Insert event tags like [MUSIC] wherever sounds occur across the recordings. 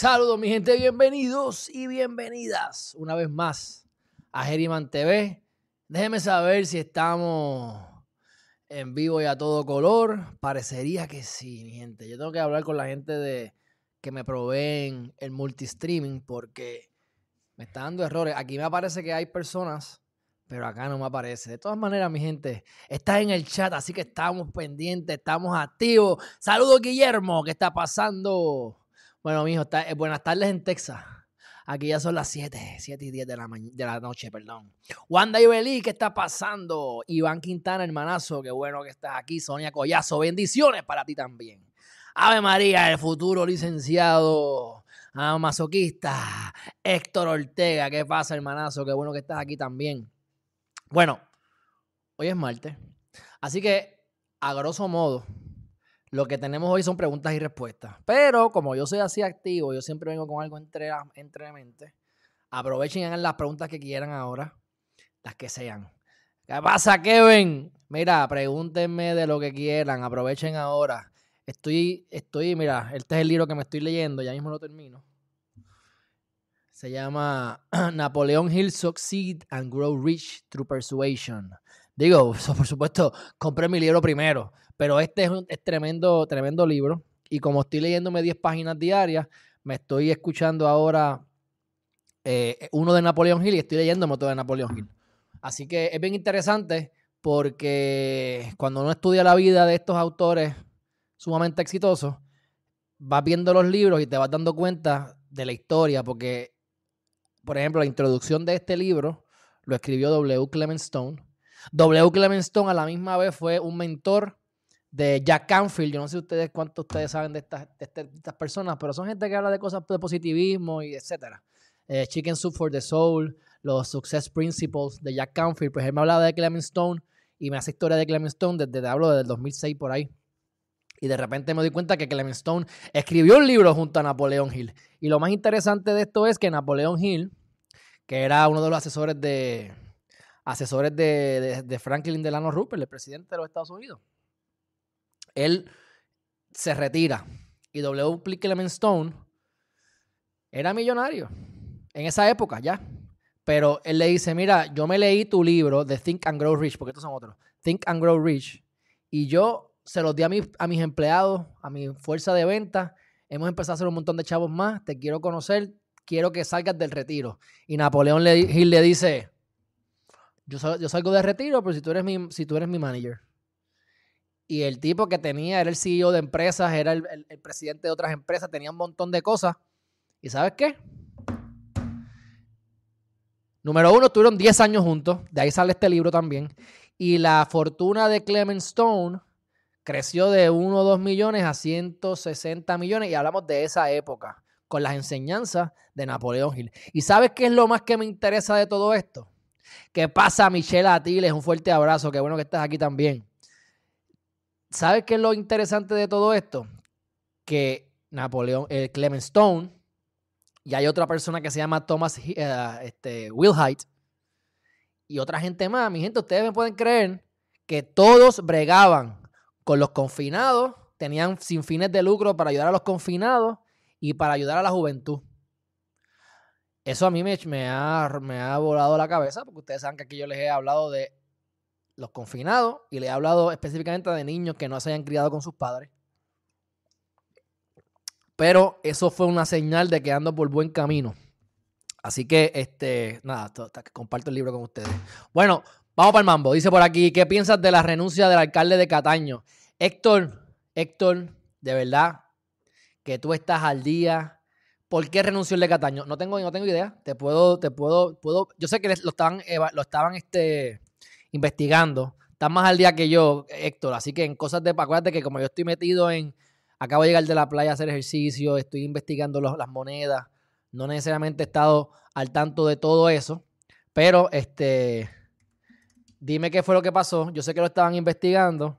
Saludos mi gente, bienvenidos y bienvenidas una vez más a Geriman TV. Déjenme saber si estamos en vivo y a todo color. Parecería que sí, mi gente. Yo tengo que hablar con la gente de que me proveen el multistreaming porque me está dando errores. Aquí me aparece que hay personas, pero acá no me aparece. De todas maneras, mi gente, está en el chat, así que estamos pendientes, estamos activos. Saludos, Guillermo, ¿qué está pasando? Bueno, mijo, eh, buenas tardes en Texas. Aquí ya son las 7, 7 y 10 de la, de la noche, perdón. Wanda Ibelí, ¿qué está pasando? Iván Quintana, hermanazo, qué bueno que estás aquí. Sonia Collazo, bendiciones para ti también. Ave María, el futuro licenciado ah, masoquista. Héctor Ortega, ¿qué pasa, hermanazo? Qué bueno que estás aquí también. Bueno, hoy es martes. Así que, a grosso modo, lo que tenemos hoy son preguntas y respuestas. Pero como yo soy así activo, yo siempre vengo con algo entre, entre mente. Aprovechen las preguntas que quieran ahora, las que sean. ¿Qué pasa, Kevin? Mira, pregúntenme de lo que quieran, aprovechen ahora. Estoy, estoy, mira, este es el libro que me estoy leyendo, ya mismo lo termino. Se llama [CLEARS THROAT] Napoleon Hill Succeed and Grow Rich Through Persuasion. Digo, [LAUGHS] por supuesto, compré mi libro primero, pero este es un tremendo, tremendo libro. Y como estoy leyéndome 10 páginas diarias, me estoy escuchando ahora eh, uno de Napoleón Hill y estoy leyéndome otro de Napoleón Hill. Así que es bien interesante porque cuando uno estudia la vida de estos autores sumamente exitosos, vas viendo los libros y te vas dando cuenta de la historia, porque, por ejemplo, la introducción de este libro lo escribió W. Clement Stone. W. Clement Stone a la misma vez fue un mentor de Jack Canfield. Yo no sé ustedes cuántos ustedes saben de estas, este, estas personas, pero son gente que habla de cosas de positivismo y etcétera. Eh, Chicken Soup for the Soul, los Success Principles de Jack Canfield. Pues él me hablaba de Clement Stone y me hace historia de Clement Stone desde, te hablo del 2006 por ahí. Y de repente me doy cuenta que Clement Stone escribió un libro junto a Napoleón Hill. Y lo más interesante de esto es que Napoleón Hill, que era uno de los asesores de asesores de, de, de Franklin Delano Roosevelt, el presidente de los Estados Unidos, él se retira. Y W. Clement Stone era millonario en esa época ya. Pero él le dice, mira, yo me leí tu libro de Think and Grow Rich, porque estos son otros, Think and Grow Rich, y yo se los di a, mis, a mis empleados, a mi fuerza de venta, hemos empezado a hacer un montón de chavos más, te quiero conocer, quiero que salgas del retiro. Y Napoleón le, Hill le dice, yo, yo salgo del retiro, pero si tú eres mi, si tú eres mi manager. Y el tipo que tenía, era el CEO de empresas, era el, presidente de otras empresas, tenía un montón de cosas. ¿Y sabes qué? Número uno, estuvieron 10 años juntos, de ahí sale este libro también. Y la fortuna de Clement Stone creció de 1 o 2 millones a 160 millones y hablamos de esa época, con las enseñanzas de Napoleón Hill. ¿Y sabes qué es lo más que me interesa de todo esto? ¿Qué pasa, Michelle Atiles? Un fuerte abrazo, qué bueno que estás aquí también. ¿Sabes qué es lo interesante de todo esto? Que Napoleón, eh, Clement Stone, y hay otra persona que se llama Thomas uh, Wilhite, y otra gente más. Mi gente, ustedes me pueden creer que todos bregaban con los confinados, tenían sin fines de lucro para ayudar a los confinados y para ayudar a la juventud. Eso a mí me, me, ha, me ha volado la cabeza, porque ustedes saben que aquí yo les he hablado de los confinados y le he hablado específicamente de niños que no se hayan criado con sus padres. Pero eso fue una señal de que ando por buen camino. Así que, este, nada, comparto el libro con ustedes. Bueno, vamos para el mambo. Dice por aquí, ¿qué piensas de la renuncia del alcalde de Cataño? Héctor, Héctor, de verdad que tú estás al día. ¿Por qué renunció el de Cataño? No tengo, no tengo idea. Te puedo, te puedo, puedo. Yo sé que lo estaban, lo estaban, este, investigando. Estás más al día que yo, Héctor. Así que en cosas de. Acuérdate que como yo estoy metido en. Acabo de llegar de la playa a hacer ejercicio, estoy investigando los, las monedas. No necesariamente he estado al tanto de todo eso. Pero este. Dime qué fue lo que pasó. Yo sé que lo estaban investigando.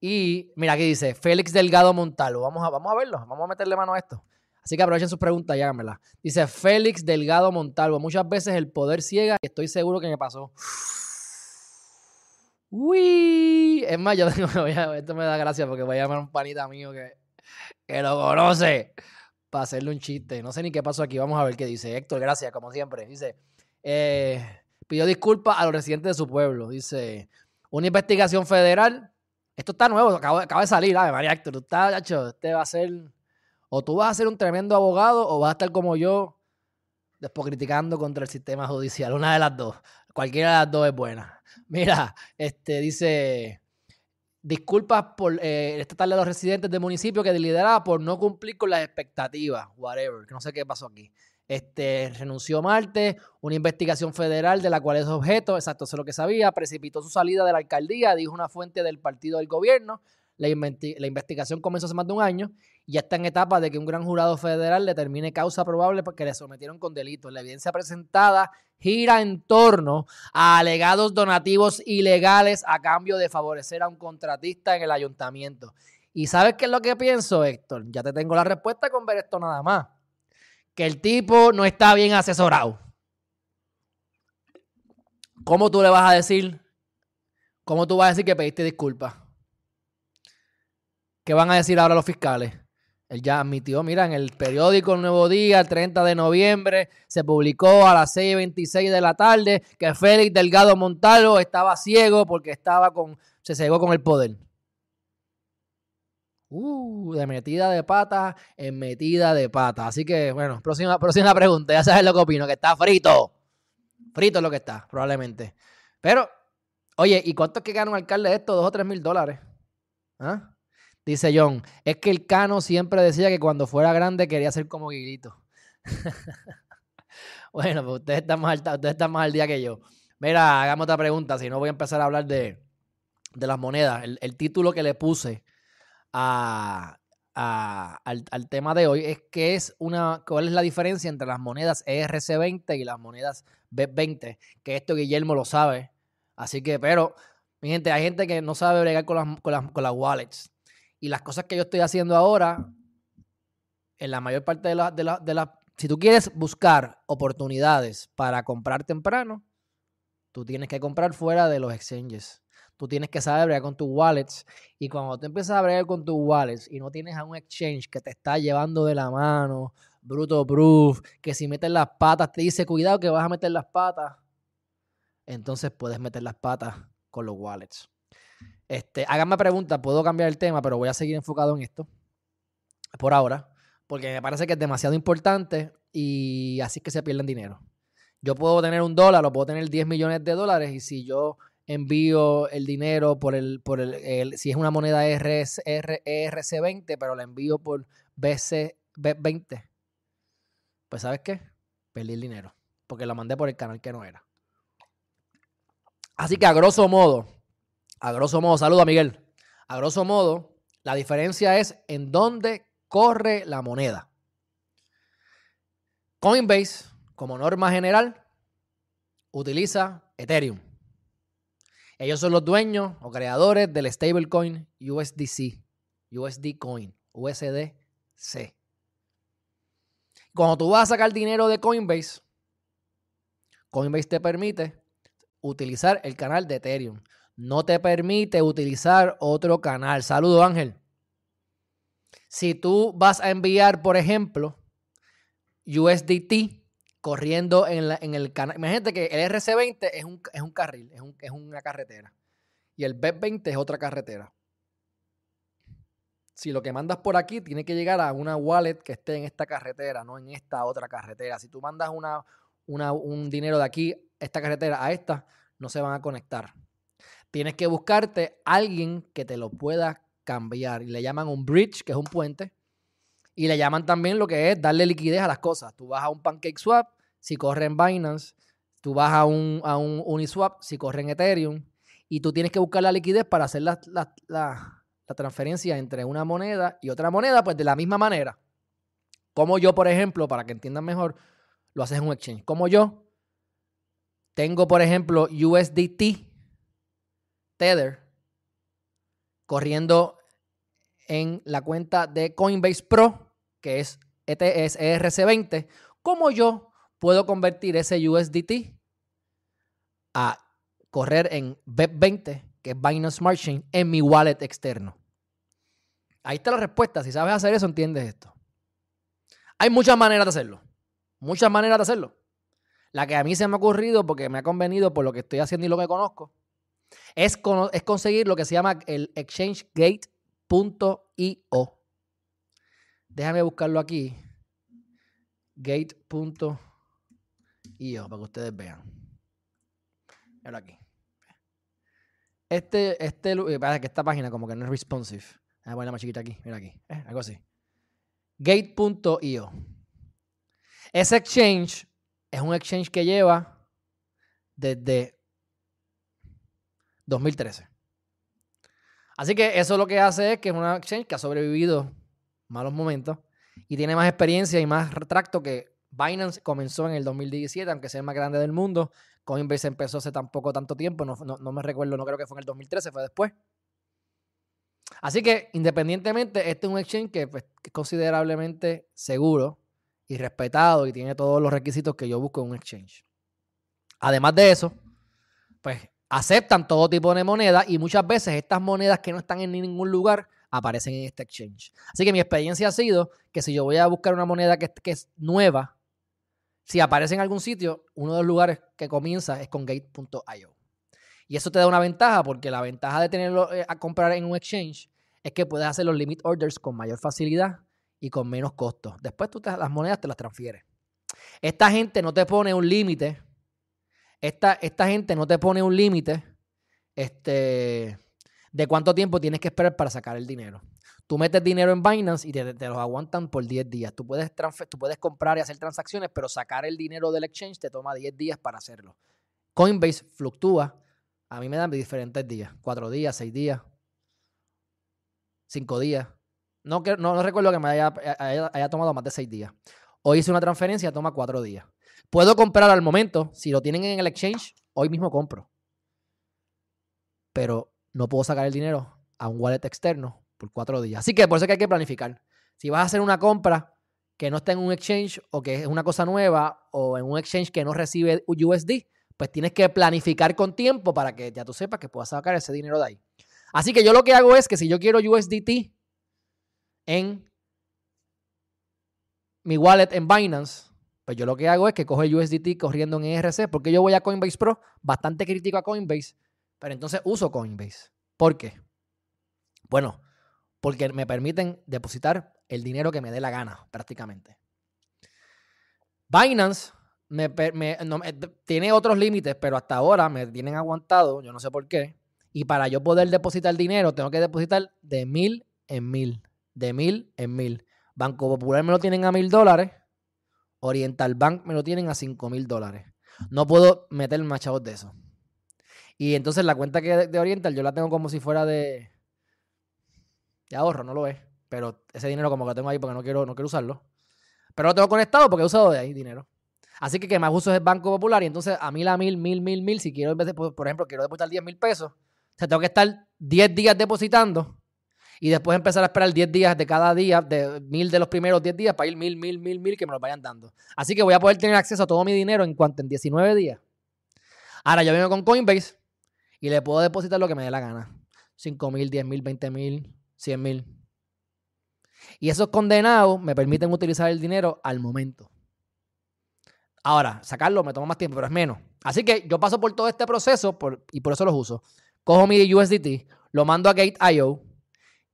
Y mira, aquí dice Félix Delgado Montalvo. Vamos a, vamos a verlo. Vamos a meterle mano a esto. Así que aprovechen sus preguntas y háganmelas. Dice Félix Delgado Montalvo. Muchas veces el poder ciega estoy seguro que me pasó. Uy, es más, yo tengo, [LAUGHS] esto me da gracia porque voy a llamar a un panita mío que, que lo conoce. para hacerle un chiste. No sé ni qué pasó aquí. Vamos a ver qué dice. Héctor, gracias, como siempre. Dice, eh, pidió disculpas a los residentes de su pueblo. Dice, una investigación federal. Esto está nuevo, acaba, de salir. Ah, María Héctor, tú estás, chacho, este va a ser... O tú vas a ser un tremendo abogado o vas a estar como yo, después criticando contra el sistema judicial. Una de las dos. Cualquiera de las dos es buena. [LAUGHS] Mira, este dice disculpas por eh, esta tarde a los residentes del municipio que lideraba por no cumplir con las expectativas, whatever, que no sé qué pasó aquí. Este, renunció Marte, una investigación federal de la cual es objeto, exacto, eso es lo que sabía, precipitó su salida de la alcaldía, dijo una fuente del partido del gobierno, la, investigación comenzó hace más de un año y ya está en etapa de que un gran jurado federal determine causa probable porque le sometieron con delitos. La evidencia presentada gira en torno a alegados donativos ilegales a cambio de favorecer a un contratista en el ayuntamiento. ¿Y sabes qué es lo que pienso, Héctor? Ya te tengo la respuesta con ver esto nada más. Que el tipo no está bien asesorado. ¿Cómo tú le vas a decir? ¿Cómo tú vas a decir que pediste disculpas? ¿Qué van a decir ahora los fiscales? Él ya admitió, mira, en el periódico El Nuevo Día, el 30 de noviembre, se publicó a las 6.26 de la tarde que Félix Delgado Montalvo estaba ciego porque estaba con, se cegó con el poder. Uh, de metida de pata en metida de pata. Así que, bueno, próxima, próxima pregunta. Ya sabes lo que opino, que está frito. Frito es lo que está, probablemente. Pero, oye, ¿y cuánto es que gana un alcalde de esto? ¿Dos o tres mil dólares? ¿Ah? Dice John, es que el Cano siempre decía que cuando fuera grande quería ser como Guiguito. [LAUGHS] bueno, pues ustedes están, más al, ustedes más al día que yo. Mira, hagamos otra pregunta, si no voy a empezar a hablar de, las monedas. El, título que le puse al, tema de hoy es que es una, cuál es la diferencia entre las monedas ERC20 y las monedas B20, que esto Guillermo lo sabe. Así que, pero, mi gente, hay gente que no sabe bregar con las, con las, con las wallets. Y las cosas que yo estoy haciendo ahora, en la mayor parte de las... De la, de la, si tú quieres buscar oportunidades para comprar temprano, tú tienes que comprar fuera de los exchanges. Tú tienes que saber bregar con tus wallets. Y cuando te empiezas a bregar con tus wallets y no tienes a un exchange que te está llevando de la mano, bruto proof, que si metes las patas te dice cuidado que vas a meter las patas, entonces puedes meter las patas con los wallets. Este, háganme preguntas, puedo cambiar el tema, pero voy a seguir enfocado en esto por ahora, porque me parece que es demasiado importante y así que se pierden dinero. Yo puedo tener un dólar o puedo tener 10 millones de dólares y si yo envío el dinero por el, por el, si es una moneda RS, ERC20, pero la envío por BC, B20, pues ¿sabes qué? Perdí el dinero, porque la mandé por el canal que no era. Así que a grosso modo, a grosso modo, saludo a Miguel. A grosso modo, la diferencia es en dónde corre la moneda. Coinbase, como norma general, utiliza Ethereum. Ellos son los dueños o creadores del stablecoin USDC, USD Coin, USDC. Cuando tú vas a sacar dinero de Coinbase, Coinbase te permite utilizar el canal de Ethereum no te permite utilizar otro canal. Saludo Ángel. Si tú vas a enviar, por ejemplo, USDT corriendo en, el canal. Imagínate que el RC20 es un, carril, es, una carretera. Y el B20 es otra carretera. Si lo que mandas por aquí tiene que llegar a una wallet que esté en esta carretera, no en esta otra carretera. Si tú mandas un dinero de aquí, esta carretera, a esta, no se van a conectar. Tienes que buscarte alguien que te lo pueda cambiar. Y le llaman un bridge, que es un puente. Y le llaman también lo que es darle liquidez a las cosas. Tú vas a un PancakeSwap si corre en Binance. Tú vas a un, a un Uniswap si corre en Ethereum. Y tú tienes que buscar la liquidez para hacer la, la transferencia entre una moneda y otra moneda, pues de la misma manera. Como yo, por ejemplo, para que entiendan mejor, lo haces en un exchange. Como yo tengo, por ejemplo, USDT Tether corriendo en la cuenta de Coinbase Pro, que es ETS ERC20, ¿cómo yo puedo convertir ese USDT a correr en BEP20, que es Binance Smart Chain, en mi wallet externo? Ahí está la respuesta. Si sabes hacer eso, entiendes esto. Hay muchas maneras de hacerlo. Muchas maneras de hacerlo. La que a mí se me ha ocurrido porque me ha convenido por lo que estoy haciendo y lo que conozco, es, es conseguir lo que se llama el exchangegate.io. Déjame buscarlo aquí. Gate.io para que ustedes vean. Mira aquí. Este, este, parece que esta página como que no es responsive. Voy a ponerla más chiquita aquí. Mira aquí. Eh, algo así. Gate.io. Ese exchange es un exchange que lleva desde 2013. Así que eso lo que hace es que es un exchange que ha sobrevivido malos momentos y tiene más experiencia y más retracto que Binance comenzó en el 2017, aunque sea el más grande del mundo. Coinbase empezó hace tampoco tanto tiempo, no, no, me recuerdo, no creo que fue en el 2013, fue después. Así que independientemente, este es un exchange que pues, es considerablemente seguro y respetado y tiene todos los requisitos que yo busco en un exchange. Además de eso, pues aceptan todo tipo de moneda y muchas veces estas monedas que no están en ningún lugar aparecen en este exchange. Así que mi experiencia ha sido que si yo voy a buscar una moneda que, que es nueva, si aparece en algún sitio, uno de los lugares que comienza es con gate.io. Y eso te da una ventaja porque la ventaja de tenerlo eh, a comprar en un exchange es que puedes hacer los limit orders con mayor facilidad y con menos costos. Después tú las monedas te las transfieres. Esta gente no te pone un límite. Esta, esta gente no te pone un límite este, de cuánto tiempo tienes que esperar para sacar el dinero. Tú metes dinero en Binance y te, los aguantan por 10 días. Tú puedes, tú puedes comprar y hacer transacciones, pero sacar el dinero del exchange te toma 10 días para hacerlo. Coinbase fluctúa. A mí me dan diferentes días. 4 días, 6 días, 5 días. No, no, recuerdo que me haya, haya, tomado más de 6 días. Hoy hice una transferencia, toma 4 días. Puedo comprar al momento. Si lo tienen en el exchange, hoy mismo compro. Pero no puedo sacar el dinero a un wallet externo por cuatro días. Así que por eso que hay que planificar. Si vas a hacer una compra que no está en un exchange o que es una cosa nueva o en un exchange que no recibe USD, pues tienes que planificar con tiempo para que ya tú sepas que puedas sacar ese dinero de ahí. Así que yo lo que hago es que si yo quiero USDT en mi wallet en Binance, pues yo lo que hago es que cojo el USDT corriendo en ERC, porque yo voy a Coinbase Pro, bastante crítico a Coinbase, pero entonces uso Coinbase. ¿Por qué? Bueno, porque me permiten depositar el dinero que me dé la gana, prácticamente. Binance me, tiene otros límites, pero hasta ahora me tienen aguantado, yo no sé por qué. Y para yo poder depositar dinero, tengo que depositar de mil en mil, de mil en mil. Banco Popular me lo tienen a mil dólares, Oriental Bank me lo tienen a cinco mil dólares. No puedo meter machados de eso. Y entonces la cuenta que de Oriental yo la tengo como si fuera de, de ahorro, no lo es. Pero ese dinero como que lo tengo ahí porque no quiero, no quiero usarlo. Pero lo tengo conectado porque he usado de ahí dinero. Así que que más uso es el Banco Popular y entonces a mil, a mil, mil, mil, mil, si quiero, por ejemplo, quiero depositar 10 mil pesos, o sea, tengo que estar 10 días depositando y después empezar a esperar 10 días de cada día, de mil de los primeros 10 días para ir mil, mil, mil, mil que me lo vayan dando. Así que voy a poder tener acceso a todo mi dinero en cuanto en 19 días. Ahora yo vengo con Coinbase y le puedo depositar lo que me dé la gana. 5 mil, 10 mil, 20 mil, 100 mil. Y esos condenados me permiten utilizar el dinero al momento. Ahora, sacarlo me toma más tiempo, pero es menos. Así que yo paso por todo este proceso y por eso los uso. Cojo mi USDT, lo mando a Gate.io.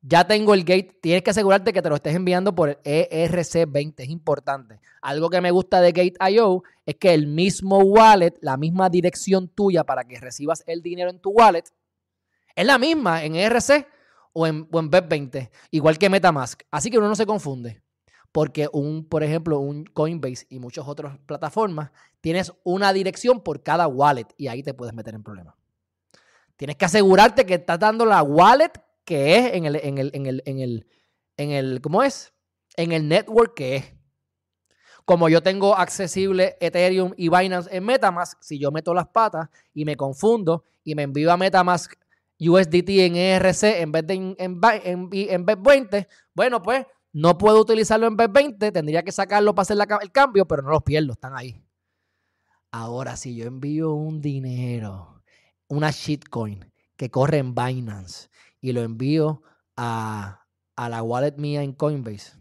Ya tengo el gate. Tienes que asegurarte que te lo estés enviando por el ERC20. Es importante. Algo que me gusta de Gate.io es que el mismo wallet, la misma dirección tuya para que recibas el dinero en tu wallet, es la misma en ERC o en, o BEP20, igual que Metamask. Así que uno no se confunde. Porque un, por ejemplo, un Coinbase y muchas otras plataformas, tienes una dirección por cada wallet y ahí te puedes meter en problemas. Tienes que asegurarte que estás dando la wallet que es en el, en el, en el, en el, en el, ¿cómo es? En el network que es. Como yo tengo accesible Ethereum y Binance en Metamask, si yo meto las patas y me confundo y me envío a Metamask USDT en ERC en vez de en, en, en, BEP20, bueno, pues no puedo utilizarlo en BEP20, tendría que sacarlo para hacer el cambio, pero no los pierdo, están ahí. Ahora, si yo envío un dinero, una shitcoin que corre en Binance y lo envío a, a la wallet mía en Coinbase,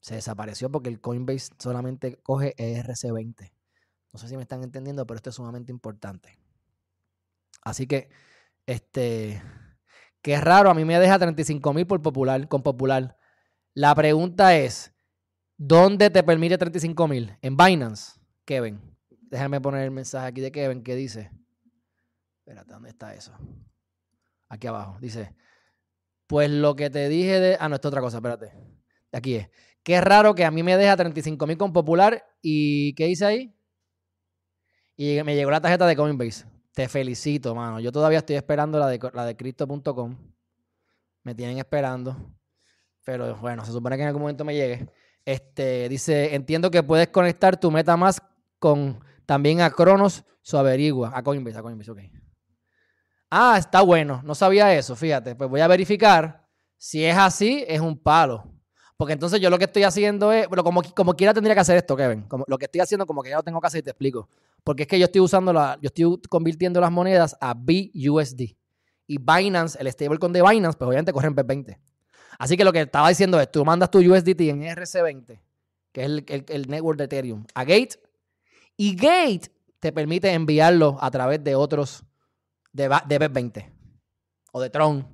Se desapareció porque el Coinbase solamente coge ERC20. No sé si me están entendiendo, pero esto es sumamente importante. Así que, este, es raro, a mí me deja 35 mil por popular, con popular. La pregunta es, ¿dónde te permite 35 mil? En Binance, Kevin. Déjame poner el mensaje aquí de Kevin que dice, espérate, ¿dónde está eso? Aquí abajo, dice, pues lo que te dije de, ah, no, esto es otra cosa, espérate. Aquí es. Qué raro que a mí me deja 35 mil con popular y ¿qué dice ahí? Y me llegó la tarjeta de Coinbase. Te felicito, mano. Yo todavía estoy esperando la de, la de Crypto.com. Me tienen esperando. Pero bueno, se supone que en algún momento me llegue. Este, dice, entiendo que puedes conectar tu MetaMask con también a Cronos, su averigua. A Coinbase, a Coinbase, ok. Ah, está bueno. No sabía eso, fíjate. Pues voy a verificar. Si es así, es un palo. Porque entonces yo lo que estoy haciendo es, bueno, como, como quiera tendría que hacer esto, Kevin. Como, lo que estoy haciendo como que ya lo tengo que hacer y te explico. Porque es que yo estoy usando, la, yo estoy convirtiendo las monedas a BUSD. Y Binance, el stablecoin de Binance, pues obviamente corre en B20. Así que lo que estaba diciendo es, tú mandas tu USDT en RC20, que es el, network de Ethereum, a Gate. Y Gate te permite enviarlo a través de otros, de, de B20. O de Tron.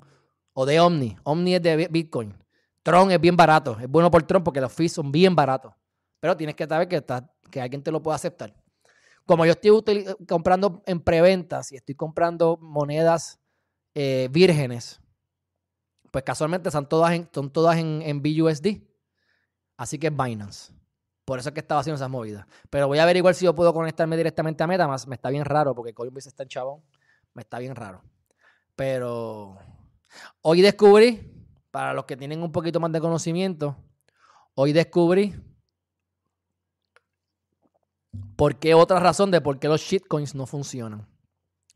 O de Omni. Omni es de Bitcoin. Tron es bien barato. Es bueno por Tron porque los fees son bien baratos. Pero tienes que saber que, que alguien te lo puede aceptar. Como yo estoy comprando en preventas y estoy comprando monedas eh, vírgenes, pues casualmente son todas en, son todas en, BUSD. Así que es Binance. Por eso es que estaba haciendo esas movidas. Pero voy a averiguar si yo puedo conectarme directamente a MetaMask. Me está bien raro porque Coinbase está en chabón. Me está bien raro. Pero hoy descubrí para los que tienen un poquito más de conocimiento, hoy descubrí por qué otra razón de por qué los shitcoins no funcionan.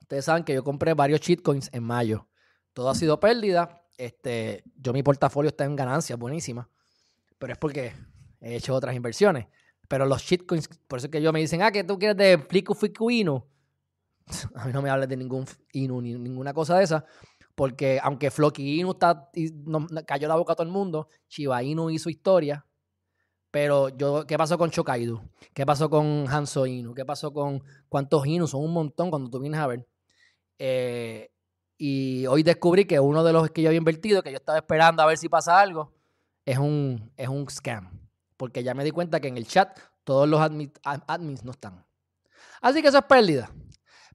Ustedes saben que yo compré varios shitcoins en mayo. Todo ha sido pérdida. Este, yo mi portafolio está en ganancias, buenísima. Pero es porque he hecho otras inversiones. Pero los shitcoins, por eso es que yo me dicen, ah, que tú quieres de Fliku Fiku Inu. A mí no me hables de ningún Inu ni ninguna cosa de esa porque aunque Floki Inu está, cayó la boca a todo el mundo, Shiba Inu hizo historia, pero yo, ¿qué pasó con Chokaidu? ¿Qué pasó con Hanso Inu? ¿Qué pasó con cuántos Inu? Son un montón cuando tú vienes a ver. Eh, y hoy descubrí que uno de los que yo había invertido, que yo estaba esperando a ver si pasa algo, es un, es un scam. Porque ya me di cuenta que en el chat todos los admins no están. Así que eso es pérdida.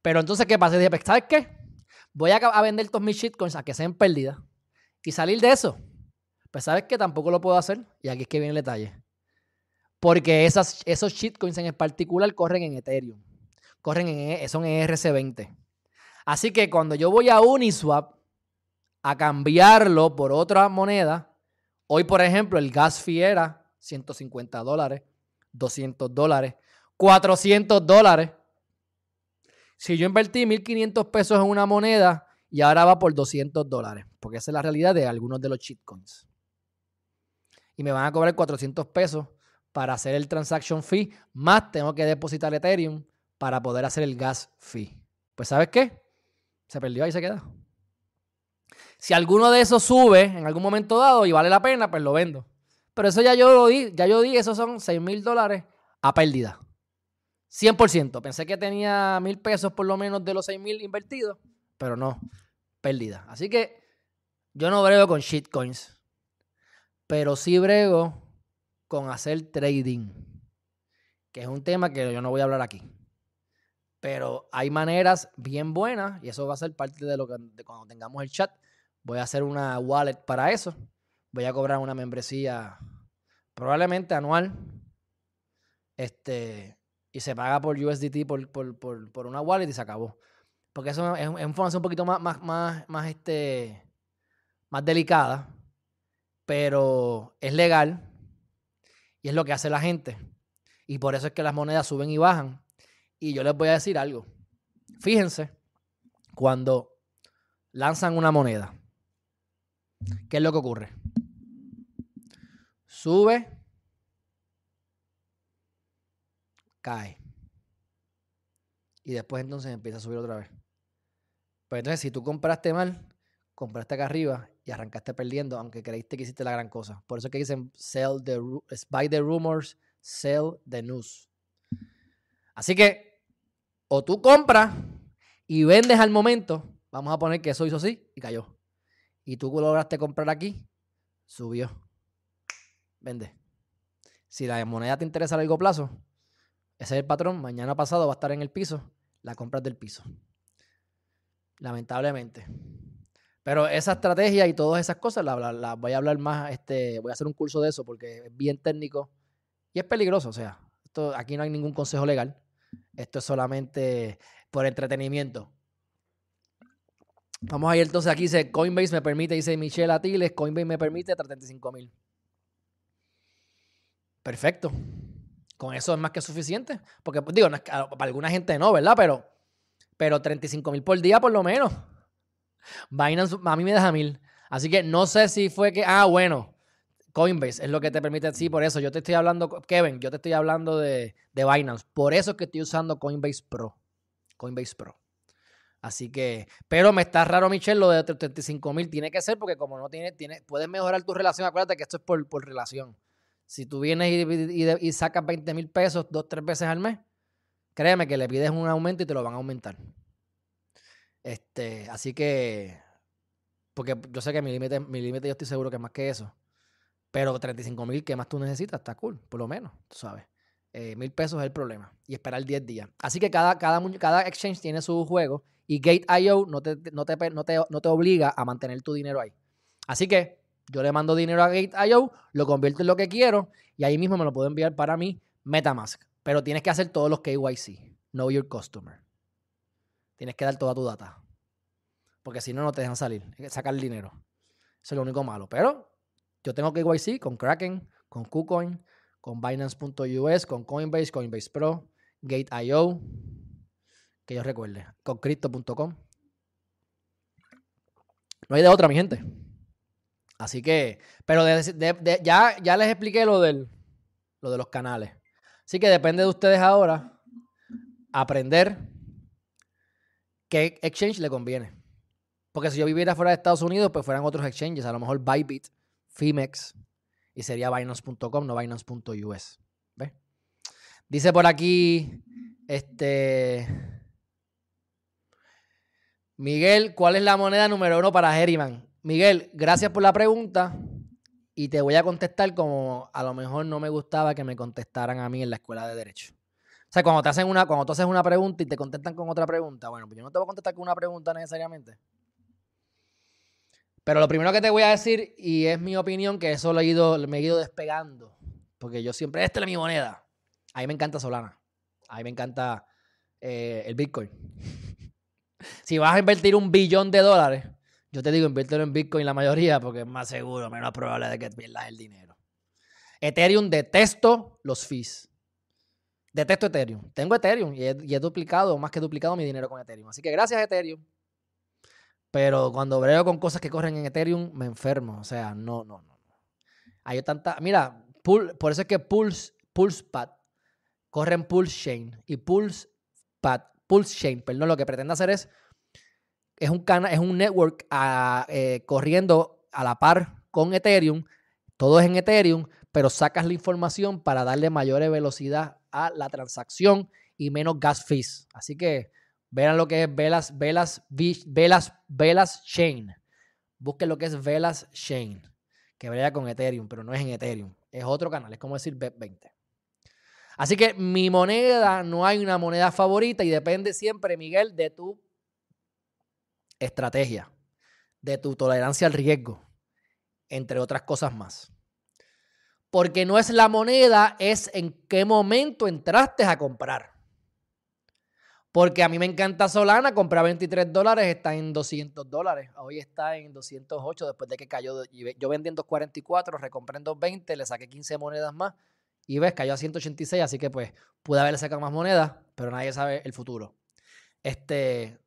Pero entonces, ¿qué pasa? Dije, pues, ¿sabes qué? voy a, vender todos mis shitcoins a que sean pérdidas y salir de eso. Pues sabes que tampoco lo puedo hacer. Y aquí es que viene el detalle. Porque esas, esos shitcoins en particular corren en Ethereum. Corren en, e, son en ERC20. Así que cuando yo voy a Uniswap a cambiarlo por otra moneda, hoy por ejemplo el gas fee era 150 dólares, 200 dólares, 400 dólares. Si yo invertí 1.500 pesos en una moneda y ahora va por 200 dólares, porque esa es la realidad de algunos de los shitcoins. Y me van a cobrar 400 pesos para hacer el transaction fee, más tengo que depositar Ethereum para poder hacer el gas fee. Pues ¿sabes qué? Se perdió ahí se queda. Si alguno de esos sube en algún momento dado y vale la pena, pues lo vendo. Pero eso ya yo lo di, ya yo di, esos son 6 mil dólares a pérdida. 100%. Pensé que tenía mil pesos por lo menos de los seis mil invertidos, pero no, pérdida. Así que yo no brego con shitcoins, pero sí brego con hacer trading, que es un tema que yo no voy a hablar aquí. Pero hay maneras bien buenas y eso va a ser parte de lo que cuando tengamos el chat. Voy a hacer una wallet para eso. Voy a cobrar una membresía probablemente anual. Este, y se paga por USDT por, por, una wallet y se acabó. Porque eso es, es información un poquito más, más, más, más, este, más delicada, pero es legal y es lo que hace la gente. Y por eso es que las monedas suben y bajan. Y yo les voy a decir algo. Fíjense, cuando lanzan una moneda, ¿qué es lo que ocurre? Sube cae. Y después entonces empieza a subir otra vez. Pero entonces si tú compraste mal, compraste acá arriba y arrancaste perdiendo, aunque creíste que hiciste la gran cosa. Por eso es que dicen sell the, buy the rumors, sell the news. Así que, o tú compras y vendes al momento, vamos a poner que eso hizo así y cayó. Y tú lograste comprar aquí, subió. Vende. Si la moneda te interesa a largo plazo, ese es el patrón. Mañana pasado va a estar en el piso, la compras del piso. Lamentablemente. Pero esa estrategia y todas esas cosas las voy a hablar más, este, voy a hacer un curso de eso porque es bien técnico y es peligroso. O sea, esto, aquí no hay ningún consejo legal. Esto es solamente por entretenimiento. Vamos a ir entonces aquí, dice Coinbase me permite, dice Michelle Atiles, Coinbase me permite 35 mil. Perfecto. Con eso es más que suficiente. Porque, pues, digo, para alguna gente no, ¿verdad? Pero, pero 35 mil por día por lo menos. Binance a mí me deja mil. Así que no sé si fue que, ah, bueno, Coinbase es lo que te permite, sí, por eso yo te estoy hablando, Kevin, yo te estoy hablando de, de Binance. Por eso es que estoy usando Coinbase Pro. Coinbase Pro. Así que, pero me está raro, Michelle, lo de 35 mil. Tiene que ser porque como no tiene, tiene, puedes mejorar tu relación. Acuérdate que esto es por, por relación. Si tú vienes y, sacas 20 mil pesos dos, tres veces al mes, créeme que le pides un aumento y te lo van a aumentar. Este, así que, porque yo sé que mi límite, mi límite yo estoy seguro que es más que eso. Pero 35 mil, ¿qué más tú necesitas? Está cool, por lo menos, tú sabes. Eh, mil pesos es el problema. Y esperar 10 días. Así que cada, cada, cada exchange tiene su juego y Gate.io no te, no, te, no, te, no te obliga a mantener tu dinero ahí. Así que yo le mando dinero a Gate.io, lo convierto en lo que quiero y ahí mismo me lo puedo enviar para mi MetaMask. Pero tienes que hacer todos los KYC. Know your customer. Tienes que dar toda tu data. Porque si no, no te dejan salir. Que sacar el dinero. Eso es lo único malo. Pero yo tengo KYC con Kraken, con KuCoin, con Binance.us, con Coinbase, Coinbase Pro, Gate.io, que yo recuerde, con Crypto.com. No hay de otra, mi gente. Así que, pero ya, ya les expliqué lo, del, lo de los canales. Así que depende de ustedes ahora aprender qué exchange le conviene. Porque si yo viviera fuera de Estados Unidos, pues fueran otros exchanges. A lo mejor Bybit, Fimex, y sería Binance.com, no Binance.us. ¿Ves? Dice por aquí, este... Miguel, ¿cuál es la moneda número uno para Herriman? Miguel, gracias por la pregunta y te voy a contestar como a lo mejor no me gustaba que me contestaran a mí en la escuela de derecho. O sea, cuando te hacen una, cuando tú haces una pregunta y te contestan con otra pregunta, bueno, pues yo no te voy a contestar con una pregunta necesariamente. Pero lo primero que te voy a decir, y es mi opinión, que eso lo he ido, me he ido despegando, porque yo siempre, esta es mi moneda. A mí me encanta Solana. A mí me encanta eh, el Bitcoin. [LAUGHS] si vas a invertir un billón de dólares, yo te digo, inviértelo en Bitcoin la mayoría porque es más seguro, menos probable de que pierdas el dinero. Ethereum, detesto los fees. Detesto Ethereum. Tengo Ethereum y he, duplicado, más que duplicado mi dinero con Ethereum. Así que gracias Ethereum. Pero cuando veo con cosas que corren en Ethereum, me enfermo. O sea, no, no, no. Hay tanta. Mira, por eso es que Pulse, PulsePad corre en Pulse Chain. Y PulsePad, Pulse Chain, perdón, lo que pretende hacer es es un, es un network ah, eh, corriendo a la par con Ethereum. Todo es en Ethereum, pero sacas la información para darle mayor velocidad a la transacción y menos gas fees. Así que vean lo que es Velas, Velas, Velas, Velas Chain. Busquen lo que es Velas Chain, que vaya con Ethereum, pero no es en Ethereum. Es otro canal, es como decir Bet20. Así que mi moneda, no hay una moneda favorita y depende siempre, Miguel, de tu estrategia, de tu tolerancia al riesgo, entre otras cosas más. Porque no es la moneda, es en qué momento entraste a comprar. Porque a mí me encanta Solana, compré a 23 dólares, está en 200 dólares. Hoy está en 208 después de que cayó. Yo vendí en 244, recompré en 220, le saqué 15 monedas más. Y ves, cayó a 186, así que pues pude haberle sacado más monedas, pero nadie sabe el futuro. Este,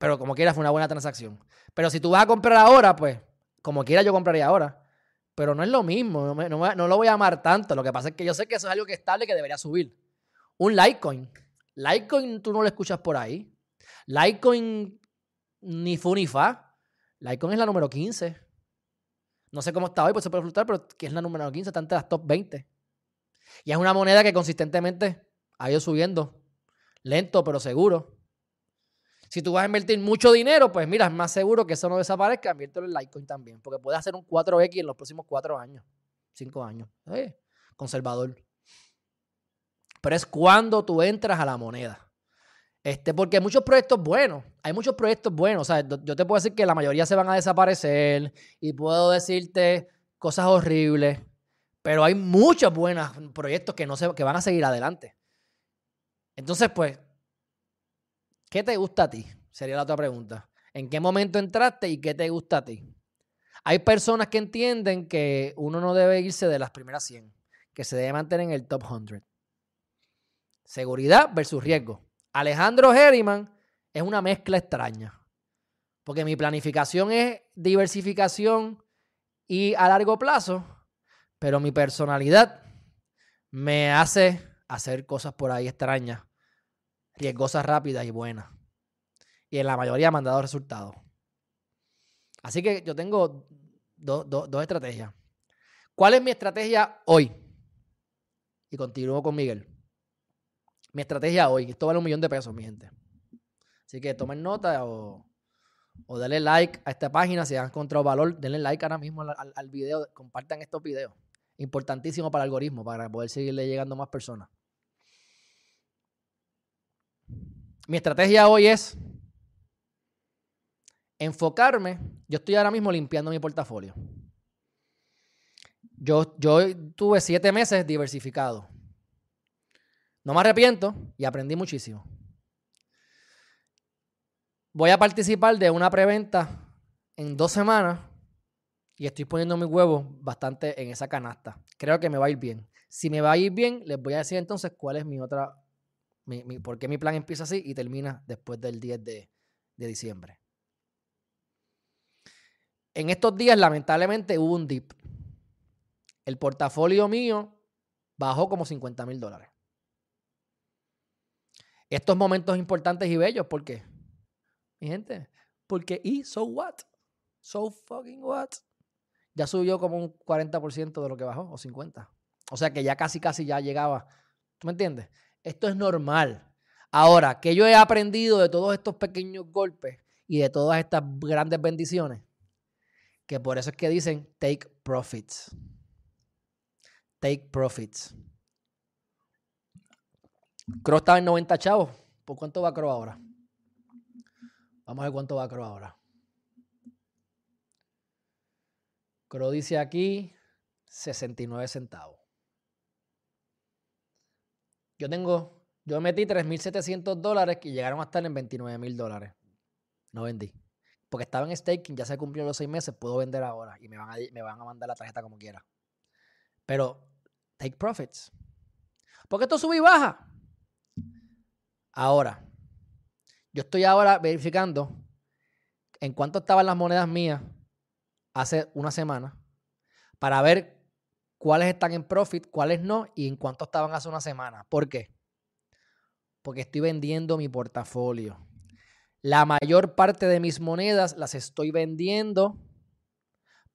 pero como quiera fue una buena transacción. Pero si tú vas a comprar ahora, pues como quiera yo compraría ahora. Pero no es lo mismo, no, lo voy a amar tanto. Lo que pasa es que yo sé que eso es algo que es estable que debería subir. Un Litecoin. Litecoin tú no lo escuchas por ahí. Litecoin ni fu ni fa. Litecoin es la número 15. No sé cómo está hoy, pues se puede fluctuar, pero que es la número 15, está entre las top 20. Y es una moneda que consistentemente ha ido subiendo. Lento, pero seguro. Si tú vas a invertir mucho dinero, pues mira, es más seguro que eso no desaparezca, inviértelo en Litecoin también, porque puede hacer un 4X en los próximos 4 años, 5 años. Conservador. Pero es cuando tú entras a la moneda. Este, porque hay muchos proyectos buenos. Hay muchos proyectos buenos. O sea, yo te puedo decir que la mayoría se van a desaparecer y puedo decirte cosas horribles. Pero hay muchos buenos proyectos que, no se, que van a seguir adelante. Entonces, pues, ¿qué te gusta a ti? Sería la otra pregunta. ¿En qué momento entraste y qué te gusta a ti? Hay personas que entienden que uno no debe irse de las primeras 100, que se debe mantener en el top 100. Seguridad versus riesgo. Alejandro Herriman es una mezcla extraña. Porque mi planificación es diversificación y a largo plazo, pero mi personalidad me hace hacer cosas por ahí extrañas, riesgosas, rápidas y buenas. Y en la mayoría me han dado resultados. Así que yo tengo dos estrategias. ¿Cuál es mi estrategia hoy? Y continúo con Miguel. Mi estrategia hoy, esto vale un millón de pesos, mi gente. Así que tomen nota o, o denle like a esta página si han encontrado valor. Denle like ahora mismo al, al, video, compartan estos videos. Importantísimo para el algoritmo, para poder seguirle llegando a más personas. Mi estrategia hoy es enfocarme. Yo estoy ahora mismo limpiando mi portafolio. Yo, yo tuve siete meses diversificado. No me arrepiento y aprendí muchísimo. Voy a participar de una preventa en dos semanas y estoy poniendo mis huevos bastante en esa canasta. Creo que me va a ir bien. Si me va a ir bien, les voy a decir entonces cuál es mi otra, mi, por qué mi plan empieza así y termina después del 10 de, de diciembre. En estos días, lamentablemente, hubo un dip. El portafolio mío bajó como 50 mil dólares estos momentos importantes y bellos. ¿Por qué? Mi gente, porque y so what? So fucking what? Ya subió como un 40% de lo que bajó, o 50%. O sea que ya casi, casi ya llegaba. ¿Tú me entiendes? Esto es normal. Ahora, que yo he aprendido de todos estos pequeños golpes y de todas estas grandes bendiciones, que por eso es que dicen take profits. Take profits. Crow estaba en 90 chavos. ¿Por cuánto va Crow ahora? Vamos a ver cuánto va Crow ahora. Crow dice aquí 69 centavos. Yo tengo, yo metí 3.700 dólares que llegaron a estar en 29.000 dólares. No vendí. Porque estaba en staking, ya se cumplió los seis meses, puedo vender ahora y me van a, me van a mandar la tarjeta como quiera. Pero, take profits. Porque esto sube y baja. Ahora, yo estoy ahora verificando en cuánto estaban las monedas mías hace una semana para ver cuáles están en profit, cuáles no y en cuánto estaban hace una semana. ¿Por qué? Porque estoy vendiendo mi portafolio. La mayor parte de mis monedas las estoy vendiendo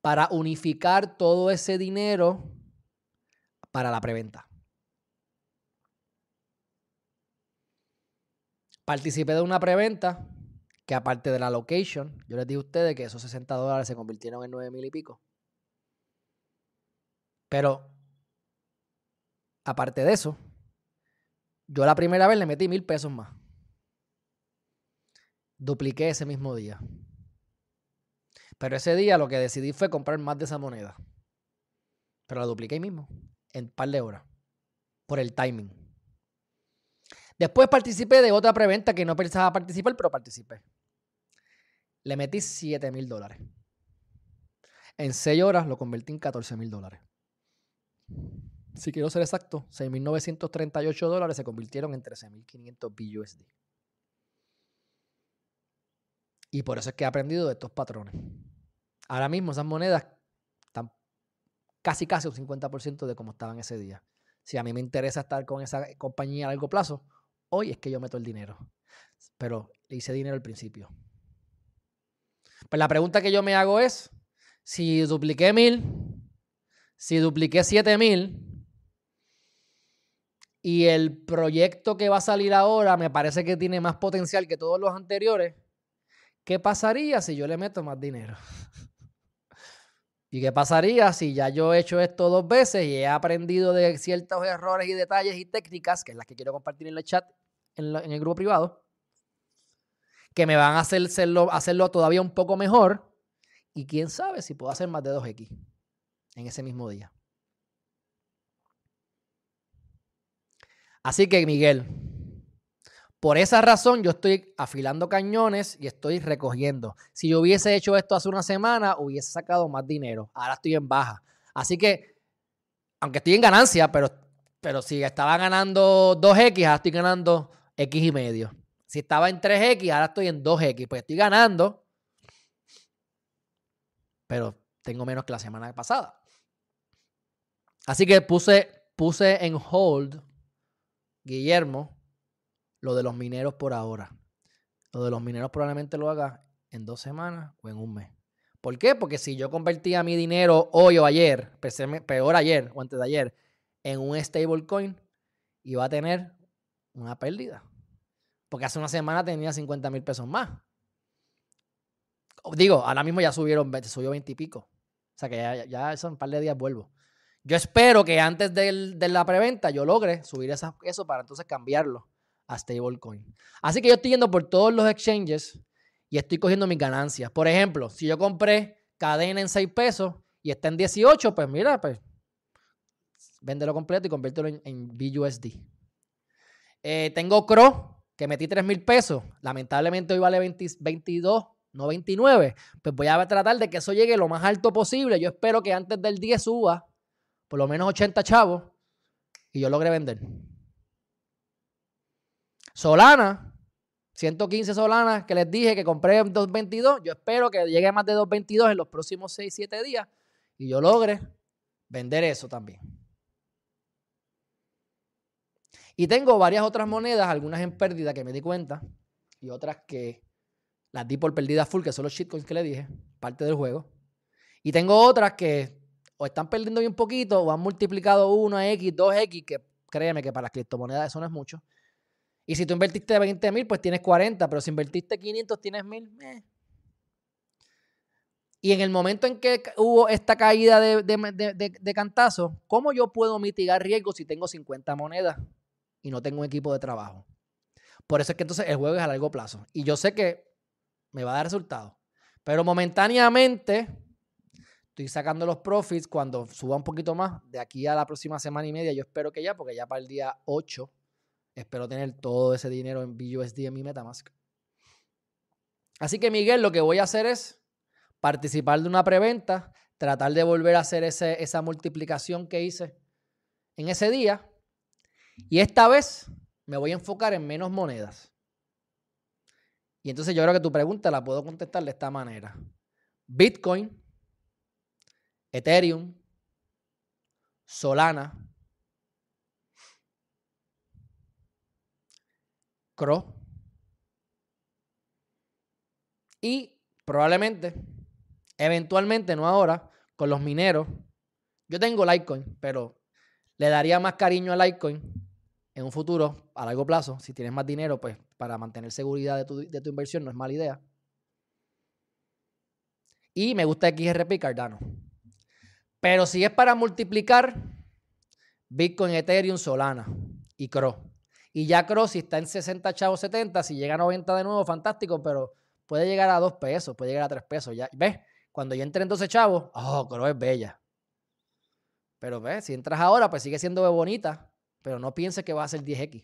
para unificar todo ese dinero para la preventa. Participé de una preventa que aparte de la location, yo les dije a ustedes que esos 60 dólares se convirtieron en 9 mil y pico. Pero, aparte de eso, yo la primera vez le metí mil pesos más. Dupliqué ese mismo día. Pero ese día lo que decidí fue comprar más de esa moneda. Pero la dupliqué ahí mismo, en un par de horas, por el timing. Después participé de otra preventa que no pensaba participar, pero participé. Le metí 7 mil dólares. En 6 horas lo convertí en 14 mil dólares. Si quiero ser exacto, 6.938 dólares se convirtieron en 13.500 BUSD. Y por eso es que he aprendido de estos patrones. Ahora mismo esas monedas están casi casi un 50% de cómo estaban ese día. Si a mí me interesa estar con esa compañía a largo plazo, Hoy es que yo meto el dinero. Pero le hice dinero al principio. Pues la pregunta que yo me hago es, Si dupliqué mil, si dupliqué siete mil, y el proyecto que va a salir ahora me parece que tiene más potencial que todos los anteriores, ¿qué pasaría si yo le meto más dinero? [LAUGHS] ¿Y qué pasaría si ya yo he hecho esto dos veces y he aprendido de ciertos errores y detalles y técnicas, que es las que quiero compartir en el chat, en, el grupo privado, que me van a hacer hacerlo, hacerlo todavía un poco mejor? Y quién sabe si puedo hacer más de 2X en ese mismo día. Así que, Miguel, por esa razón yo estoy afilando cañones y estoy recogiendo. Si yo hubiese hecho esto hace una semana, hubiese sacado más dinero. Ahora estoy en baja. Así que, aunque estoy en ganancia, pero, pero si estaba ganando 2X, ahora estoy ganando X y medio. Si estaba en 3X, ahora estoy en 2X. Pues estoy ganando, pero tengo menos que la semana pasada. Así que puse, puse en hold, Guillermo, lo de los mineros por ahora. Lo de los mineros probablemente lo haga en dos semanas o en un mes. ¿Por qué? Porque si yo convertía mi dinero hoy o ayer, peor ayer o antes de ayer, en un stablecoin, iba a tener una pérdida. Porque hace una semana tenía 50 mil pesos más. Digo, ahora mismo ya subieron, subió 20 y pico. O sea que ya, ya son un par de días vuelvo. Yo espero que antes de la preventa yo logre subir eso para entonces cambiarlo a stablecoin. Así que yo estoy yendo por todos los exchanges y estoy cogiendo mis ganancias. Por ejemplo, si yo compré cadena en 6 pesos y está en 18, pues mira, pues véndelo completo y conviértelo en, BUSD. Eh, tengo CRO, que metí 3 mil pesos. Lamentablemente hoy vale 22, no 29. Pues voy a tratar de que eso llegue lo más alto posible. Yo espero que antes del 10 suba por lo menos 80 chavos y yo logre vender. Solana, 115 Solanas que les dije que compré en 222. Yo espero que llegue a más de 222 en los próximos 6, 7 días y yo logre vender eso también. Y tengo varias otras monedas, algunas en pérdida que me di cuenta y otras que las di por pérdida full, que son los shitcoins que le dije, parte del juego. Y tengo otras que o están perdiendo bien poquito o han multiplicado 1x, 2x, que créeme que para las criptomonedas eso no es mucho. Y si tú invertiste 20 mil, pues tienes 40, pero si invertiste 500, tienes mil. Y en el momento en que hubo esta caída de, de, cantazo, ¿cómo yo puedo mitigar riesgos si tengo 50 monedas y no tengo un equipo de trabajo? Por eso es que entonces el juego es a largo plazo. Y yo sé que me va a dar resultados. Pero momentáneamente estoy sacando los profits cuando suba un poquito más. De aquí a la próxima semana y media, yo espero que ya, porque ya para el día 8 Espero tener todo ese dinero en BUSD en mi Metamask. Así que Miguel, lo que voy a hacer es participar de una preventa, tratar de volver a hacer esa multiplicación que hice en ese día. Y esta vez me voy a enfocar en menos monedas. Y entonces yo creo que tu pregunta la puedo contestar de esta manera. Bitcoin, Ethereum, Solana, CRO. Y probablemente, eventualmente, no ahora, con los mineros. Yo tengo Litecoin, pero le daría más cariño a Litecoin en un futuro, a largo plazo. Si tienes más dinero, pues para mantener seguridad de tu, de tu inversión no es mala idea. Y me gusta XRP Cardano. Pero si es para multiplicar, Bitcoin, Ethereum, Solana y CRO. Y ya Cross, si está en 60 chavos 70, si llega a 90 de nuevo, fantástico, pero puede llegar a 2 pesos, puede llegar a 3 pesos. Ya, ¿Ves? Cuando yo entre en 12 chavos, oh, Cross es bella. Pero ves, si entras ahora, pues sigue siendo bonita, pero no pienses que va a ser 10x.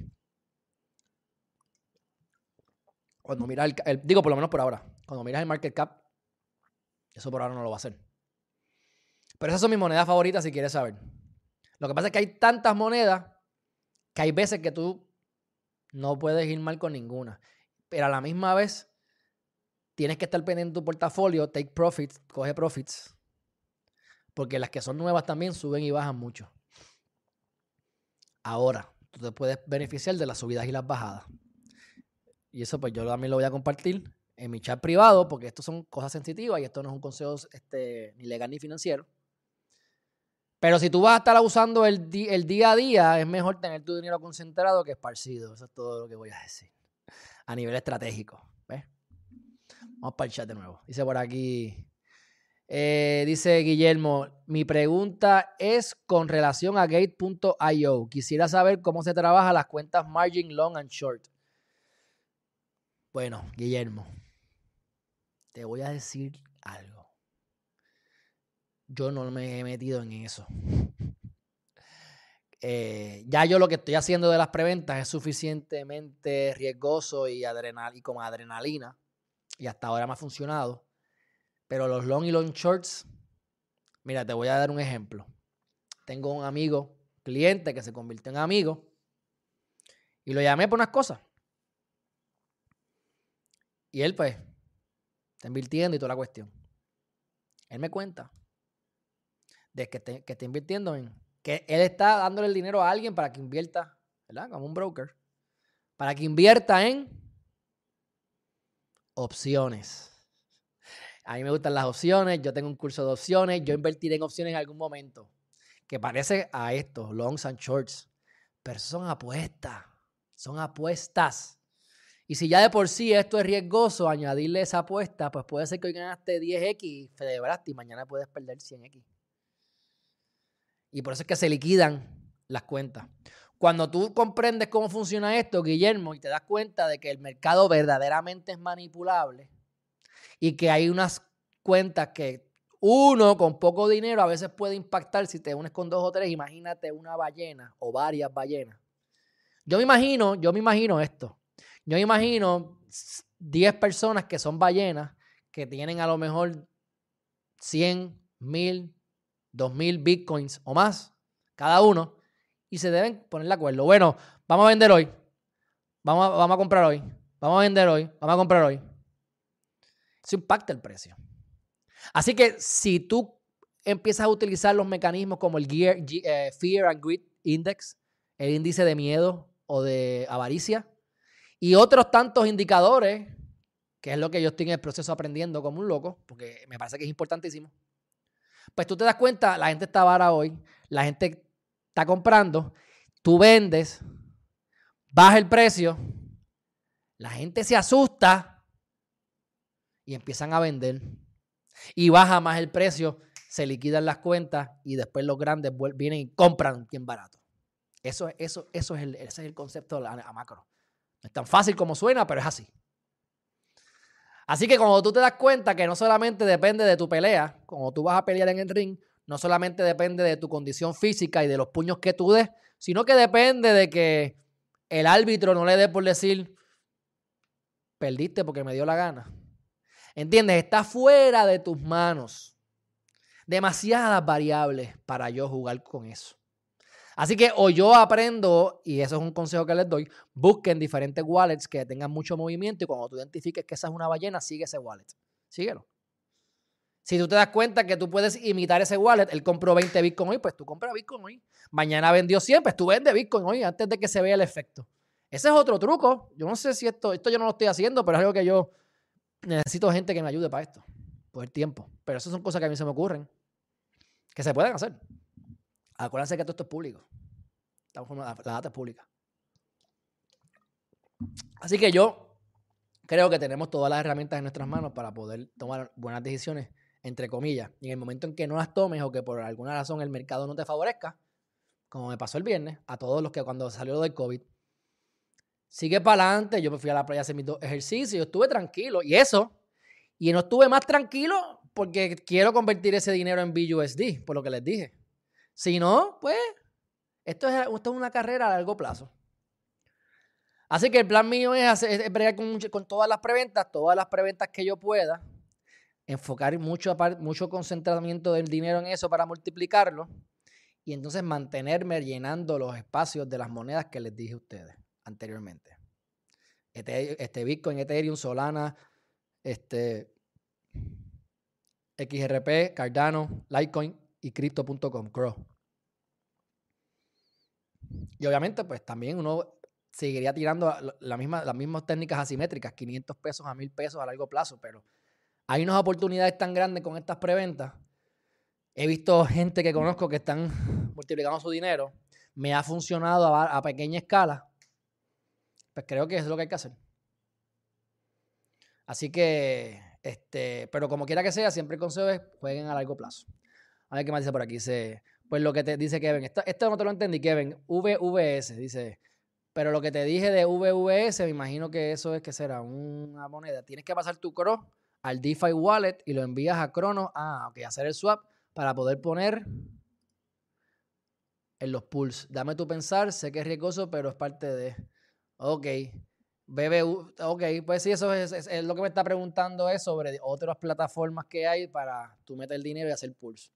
Cuando miras el, digo por lo menos por ahora, cuando miras el market cap, eso por ahora no lo va a hacer. Pero esas son mis monedas favoritas si quieres saber. Lo que pasa es que hay tantas monedas que hay veces que tú no puedes ir mal con ninguna. Pero a la misma vez, tienes que estar pendiente de tu portafolio, take profits, coge profits. Porque las que son nuevas también suben y bajan mucho. Ahora, tú te puedes beneficiar de las subidas y las bajadas. Y eso pues yo también lo voy a compartir en mi chat privado, porque esto son cosas sensitivas y esto no es un consejo este, ni legal ni financiero. Pero si tú vas a estar usando el, el día a día, es mejor tener tu dinero concentrado que esparcido. Eso es todo lo que voy a decir. A nivel estratégico. ¿ves? Vamos para el chat de nuevo. Dice por aquí. Eh, dice Guillermo, mi pregunta es con relación a gate.io. Quisiera saber cómo se trabaja las cuentas margin long and short. Bueno, Guillermo, te voy a decir algo yo no me he metido en eso. [LAUGHS] Eh, ya yo lo que estoy haciendo de las preventas es suficientemente riesgoso y, adrenal, y como adrenalina. Y hasta ahora me ha funcionado. Pero los long y long shorts, mira, te voy a dar un ejemplo. Tengo un amigo, cliente que se convirtió en amigo. Y lo llamé por unas cosas. Y él, pues, está invirtiendo y toda la cuestión. Él me cuenta de que, te, que esté invirtiendo en que él está dándole el dinero a alguien para que invierta, ¿verdad? Como un broker, para que invierta en opciones. A mí me gustan las opciones, yo tengo un curso de opciones, yo invertiré en opciones en algún momento, que parece a esto, longs and shorts, pero son apuestas, son apuestas. Y si ya de por sí esto es riesgoso, añadirle esa apuesta, pues puede ser que hoy ganaste 10x, celebraste y mañana puedes perder 100x. Y por eso es que se liquidan las cuentas. Cuando tú comprendes cómo funciona esto, Guillermo, y te das cuenta de que el mercado verdaderamente es manipulable y que hay unas cuentas que uno con poco dinero a veces puede impactar si te unes con dos o tres, imagínate una ballena o varias ballenas. Yo me imagino, yo me imagino esto. Yo me imagino 10 personas que son ballenas que tienen a lo mejor 100, 1000, 2.000 bitcoins o más cada uno y se deben poner de acuerdo. Bueno, vamos a vender hoy. Vamos a, vamos a comprar hoy. Vamos a vender hoy. Vamos a comprar hoy. Eso impacta el precio. Así que si tú empiezas a utilizar los mecanismos como el eh, Fear and Greed Index, el índice de miedo o de avaricia, y otros tantos indicadores, que es lo que yo estoy en el proceso aprendiendo como un loco, porque me parece que es importantísimo. Pues tú te das cuenta, la gente está vara hoy, la gente está comprando, tú vendes, baja el precio, la gente se asusta y empiezan a vender. Y baja más el precio, se liquidan las cuentas y después los grandes vienen y compran bien barato. Eso, eso, eso es el, ese es el concepto macro. No es tan fácil como suena, pero es así. Así que cuando tú te das cuenta que no solamente depende de tu pelea, cuando tú vas a pelear en el ring, no solamente depende de tu condición física y de los puños que tú des, sino que depende de que el árbitro no le dé por decir, perdiste porque me dio la gana. ¿Entiendes? Está fuera de tus manos. Demasiadas variables para yo jugar con eso. Así que o yo aprendo, y eso es un consejo que les doy, busquen diferentes wallets que tengan mucho movimiento y cuando tú identifiques que esa es una ballena, sigue ese wallet. Síguelo. Si tú te das cuenta que tú puedes imitar ese wallet, él compró 20 Bitcoin hoy, pues tú compras Bitcoin hoy. Mañana vendió 100, pues tú vendes Bitcoin hoy antes de que se vea el efecto. Ese es otro truco. Yo no sé si esto, esto yo no lo estoy haciendo, pero es algo que yo necesito gente que me ayude para esto, por el tiempo. Pero esas son cosas que a mí se me ocurren, que se pueden hacer. Acuérdense que todo esto es público. La, data es pública. Así que yo creo que tenemos todas las herramientas en nuestras manos para poder tomar buenas decisiones, entre comillas. Y en el momento en que no las tomes o que por alguna razón el mercado no te favorezca, como me pasó el viernes, a todos los que cuando salió lo del COVID, sigue para adelante. Yo me fui a la playa a hacer mis dos ejercicios, estuve tranquilo. Y eso, y no estuve más tranquilo porque quiero convertir ese dinero en BUSD, por lo que les dije. Si no, pues esto es, esto es una carrera a largo plazo. Así que el plan mío es, hacer, con, con, todas las preventas, todas las preventas que yo pueda, enfocar mucho, mucho concentramiento del dinero en eso para multiplicarlo y entonces mantenerme llenando los espacios de las monedas que les dije a ustedes anteriormente. Este, este Bitcoin, Ethereum, Solana, este, XRP, Cardano, Litecoin y Crypto.com, Crow. Y obviamente, pues también uno seguiría tirando la misma, las mismas técnicas asimétricas, 500 pesos a 1000 pesos a largo plazo, pero hay unas oportunidades tan grandes con estas preventas. He visto gente que conozco que están multiplicando su dinero. Me ha funcionado a, pequeña escala. Pues creo que es lo que hay que hacer. Así que, este, pero como quiera que sea, siempre el consejo es jueguen a largo plazo. A ver qué más dice por aquí. Dice, pues lo que te dice Kevin, esto, esto no te lo entendí, Kevin. VVS, dice, pero lo que te dije de VVS, me imagino que eso es que será una moneda. Tienes que pasar tu CRO al DeFi Wallet y lo envías a Crono. Ah, ok, hacer el swap para poder poner en los pools. Dame tu pensar, sé que es riesgoso, pero es parte de. Ok. BBU, ok, pues sí, eso es, es, lo que me está preguntando es sobre otras plataformas que hay para tú meter el dinero y hacer pools.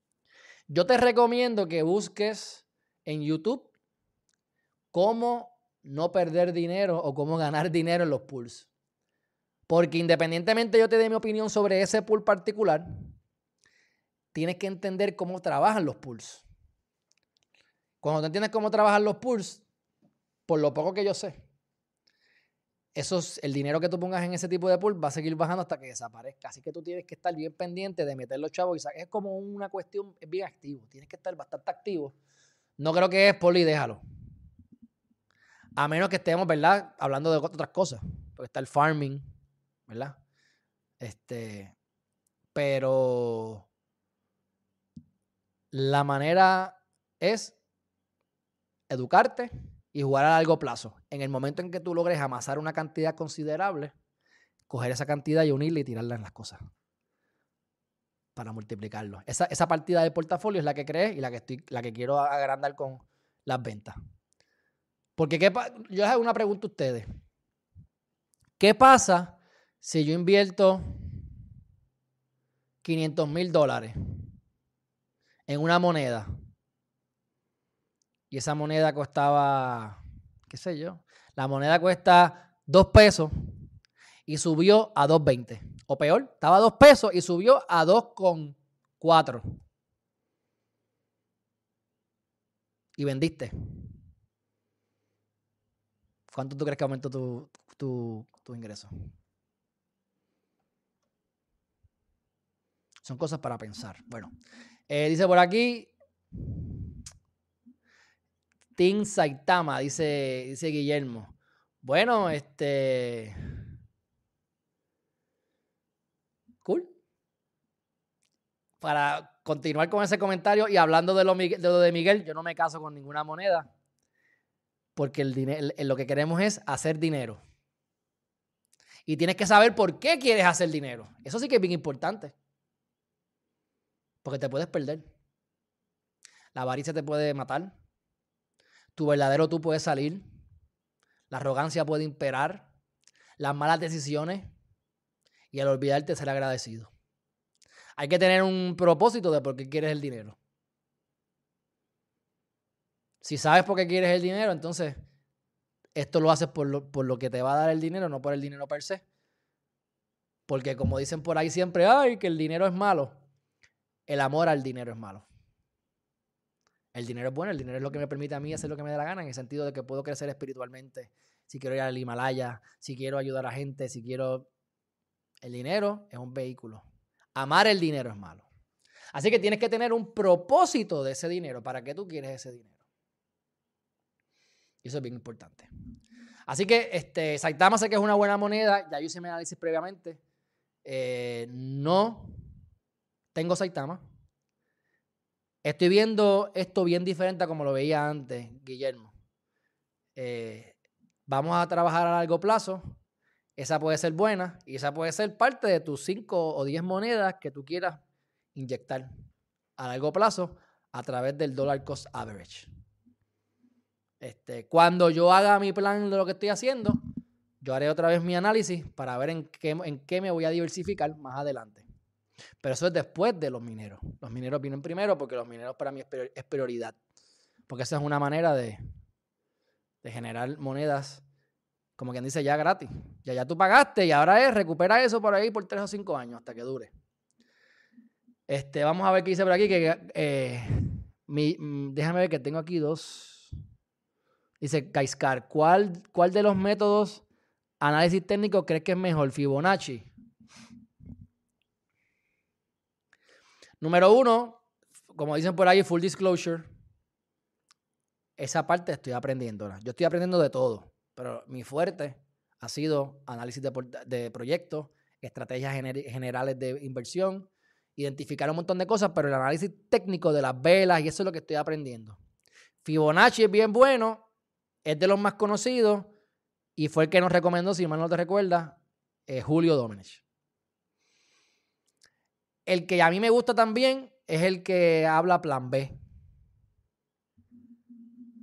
Yo te recomiendo que busques en YouTube cómo no perder dinero o cómo ganar dinero en los pools. Porque independientemente yo te dé mi opinión sobre ese pool particular, tienes que entender cómo trabajan los pools. Cuando tú entiendes cómo trabajan los pools, por lo poco que yo sé, eso el dinero que tú pongas en ese tipo de pool va a seguir bajando hasta que desaparezca. Así que tú tienes que estar bien pendiente de meter los chavos y es como una cuestión bien activo. Tienes que estar bastante activo. No creo que es poli, déjalo. A menos que estemos, ¿verdad? Hablando de otras cosas. Porque está el farming, ¿verdad? Este. Pero. La manera es educarte y jugar a largo plazo. En el momento en que tú logres amasar una cantidad considerable, coger esa cantidad y unirla y tirarla en las cosas para multiplicarlo. Esa, esa partida de portafolio es la que crees y la que, estoy, la que quiero agrandar con las ventas. Porque ¿qué yo les hago una pregunta a ustedes. ¿Qué pasa si yo invierto 500 mil dólares en una moneda y esa moneda costaba, qué sé yo, la moneda cuesta 2 pesos y subió a 2.20. O peor, estaba a 2 pesos y subió a 2.4. Y vendiste. ¿Cuánto tú crees que aumentó tu, tu, ingreso? Son cosas para pensar. Bueno, eh, dice por aquí. Team Saitama, dice, dice Guillermo. Bueno, este. Cool. Para continuar con ese comentario y hablando de lo, de Miguel, yo no me caso con ninguna moneda porque el dinero, lo que queremos es hacer dinero. Y tienes que saber por qué quieres hacer dinero. Eso sí que es bien importante. Porque te puedes perder. La avaricia te puede matar. Tu verdadero tú puede salir. La arrogancia puede imperar. Las malas decisiones. Y al olvidarte ser agradecido. Hay que tener un propósito de por qué quieres el dinero. Si sabes por qué quieres el dinero, entonces esto lo haces por lo, que te va a dar el dinero, no por el dinero per se. Porque como dicen por ahí siempre, ay, que el dinero es malo. El amor al dinero es malo. El dinero es bueno, el dinero es lo que me permite a mí hacer lo que me dé la gana, en el sentido de que puedo crecer espiritualmente. Si quiero ir al Himalaya, si quiero ayudar a gente, si quiero... El dinero es un vehículo. Amar el dinero es malo. Así que tienes que tener un propósito de ese dinero. ¿Para qué tú quieres ese dinero? Y eso es bien importante. Así que este, Saitama sé que es una buena moneda. Ya yo hice mi análisis previamente. Eh, no tengo Saitama. Estoy viendo esto bien diferente a como lo veía antes, Guillermo. Eh, vamos a trabajar a largo plazo. Esa puede ser buena y esa puede ser parte de tus 5 o 10 monedas que tú quieras inyectar a largo plazo a través del dollar cost average. Este, cuando yo haga mi plan de lo que estoy haciendo, yo haré otra vez mi análisis para ver en qué, en qué me voy a diversificar más adelante. Pero eso es después de los mineros. Los mineros vienen primero porque los mineros para mí es prioridad. Porque esa es una manera de, generar monedas, como quien dice, ya gratis. Ya tú pagaste y ahora es recupera eso por ahí por tres o cinco años hasta que dure. Este, vamos a ver qué dice por aquí. Eh, mm, déjame ver que tengo aquí dos Dice Kaiscar, ¿cuál, ¿cuál de los métodos análisis técnico crees que es mejor? Fibonacci. Número uno, como dicen por ahí, full disclosure. Esa parte estoy aprendiendo. Yo estoy aprendiendo de todo, pero mi fuerte ha sido análisis de, de proyectos, estrategias generales de inversión, identificar un montón de cosas, pero el análisis técnico de las velas y eso es lo que estoy aprendiendo. Fibonacci es bien bueno, es de los más conocidos y fue el que nos recomendó, si mal no te recuerdas, eh, Julio Domenech. El que a mí me gusta también es el que habla plan B.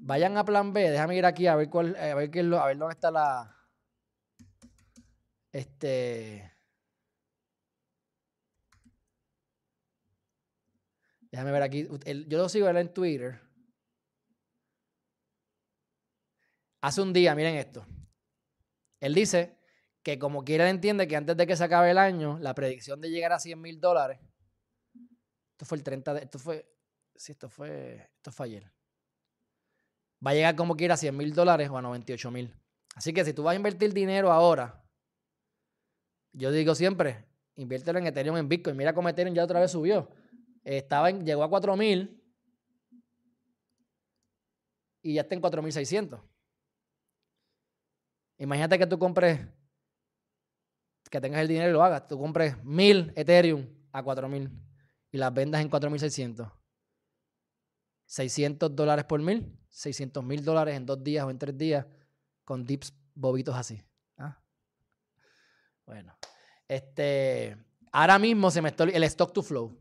Vayan a plan B, déjame ir aquí a ver cuál, a ver, qué a ver dónde está la. Este. Déjame ver aquí. yo lo sigo en Twitter. Hace un día, miren esto. Él dice que como quiera entiende que antes de que se acabe el año, la predicción de llegar a 100 mil dólares, esto fue el 30 de, esto fue, sí, esto fue, esto fue ayer, va a llegar como quiera a 100 mil dólares o a 98 mil. Así que si tú vas a invertir dinero ahora, yo digo siempre, inviértelo en Ethereum, en Bitcoin. Mira cómo Ethereum ya otra vez subió. Estaba llegó a 4000 y ya está en 4600. Imagínate que tú compres, que tengas el dinero y lo hagas. Tú compres 1000 Ethereum a 4000 y las vendas en 4600. 600 dólares por mil, 600 mil dólares en dos días o en tres días con dips bobitos así. ¿ah? Bueno, este, ahora mismo se me está el stock to flow.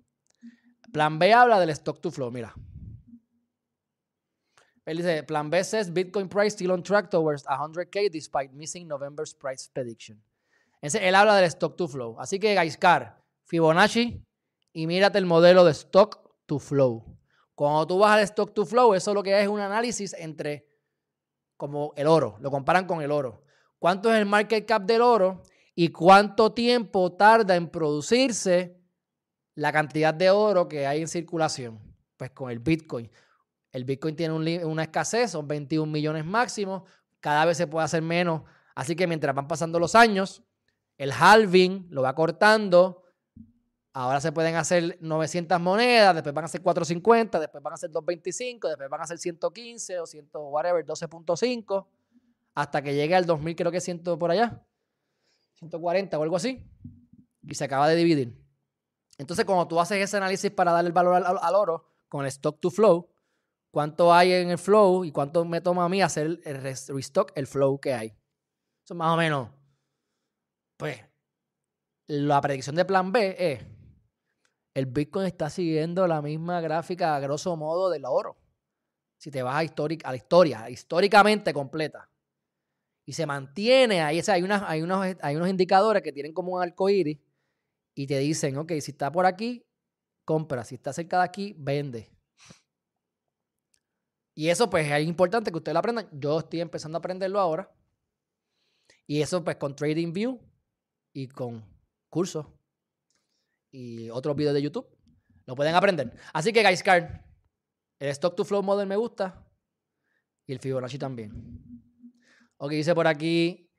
Plan B habla del stock to flow, mira. Él dice, Plan B says Bitcoin price still on track towards 100k despite missing November's price prediction. Él habla del stock to flow. Así que, Gaiscar, Fibonacci y mírate el modelo de stock to flow. Cuando tú vas al stock to flow, eso lo que es un análisis entre como el oro, lo comparan con el oro. ¿Cuánto es el market cap del oro y cuánto tiempo tarda en producirse la cantidad de oro que hay en circulación. Pues con el Bitcoin. El Bitcoin tiene una escasez, son 21 millones máximo, cada vez se puede hacer menos. Así que mientras van pasando los años, el halving lo va cortando. Ahora se pueden hacer 900 monedas, después van a ser 450, después van a ser 225, después van a ser 115 o 100, whatever, 12.5, hasta que llegue al 2000, creo que es 100 por allá, 140 o algo así, y se acaba de dividir. Entonces, cuando tú haces ese análisis para darle el valor al, oro con el stock to flow, cuánto hay en el flow y cuánto me toma a mí hacer el restock, el flow que hay. Eso más o menos. Pues, la predicción de plan B es, el Bitcoin está siguiendo la misma gráfica a grosso modo del oro. Si te vas a, a la historia, históricamente completa. Y se mantiene ahí, hay, unas, hay, unos, hay unos indicadores que tienen como un arco iris y te dicen, ok, si está por aquí, compra. Si está cerca de aquí, vende. Y eso pues es importante que ustedes lo aprendan. Yo estoy empezando a aprenderlo ahora. Y eso pues con TradingView y con cursos y otros videos de YouTube. Lo pueden aprender. Así que, guys, el Stock to Flow Model me gusta. Y el Fibonacci también. Ok, dice por aquí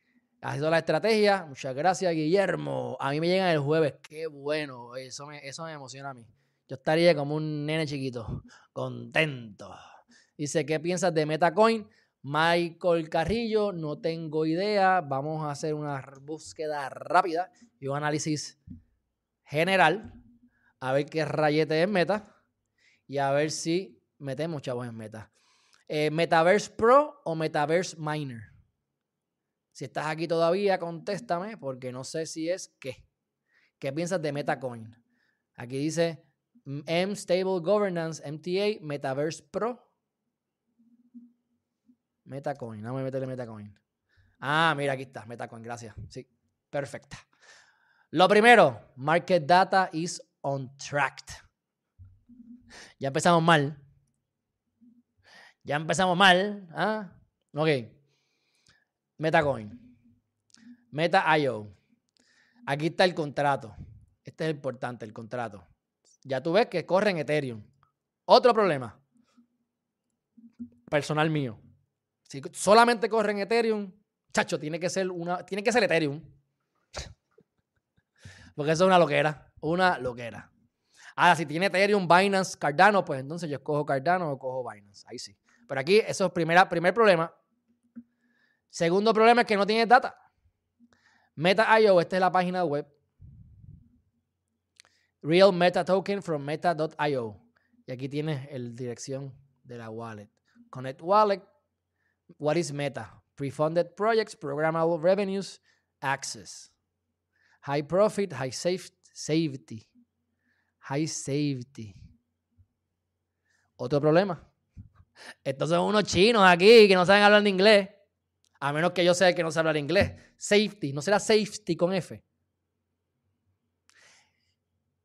ha sido la estrategia. Muchas gracias, Guillermo. A mí me llegan el jueves. Qué bueno. Eso me, eso me emociona a mí. Yo estaría como un nene chiquito, contento. Dice, ¿qué piensas de Metacoin? Michael Carrillo, no tengo idea. Vamos a hacer una búsqueda rápida y un análisis general. A ver qué rayete es Meta. Y a ver si metemos chavos en Meta. Eh, ¿Metaverse Pro o Metaverse Miner? Si estás aquí todavía, contéstame porque no sé si es qué. ¿Qué piensas de Metacoin? Aquí dice M Stable Governance, MTA, Metaverse Pro. Metacoin, a meterle Metacoin. Ah, mira, aquí está, Metacoin, gracias. Sí, perfecta. Lo primero, market data is on track. Ya empezamos mal. Ya empezamos mal. ¿ah? Ok. Metacoin. Meta.io. Aquí está el contrato. Este es importante, el contrato. Ya tú ves que corre en Ethereum. Otro problema. Personal mío. Si solamente corre en Ethereum, chacho, tiene que ser una, tiene que ser Ethereum. Porque eso es una loquera, una loquera. Ahora, si tiene Ethereum, Binance, Cardano, pues entonces yo escojo Cardano o cojo Binance. Ahí sí. Pero aquí, eso es primera, primer problema. Segundo problema es que no tiene data. Meta.io, esta es la página web. Real Meta Token from Meta.io. Y aquí tienes la dirección de la wallet. Connect Wallet. What is Meta? Pre-funded projects, programmable revenues, access. High profit, high safety. High safety. Otro problema. [LAUGHS] Estos son unos chinos aquí que no saben hablar de inglés. A menos que yo sea que no sabe hablar inglés. Safety. No será safety con F.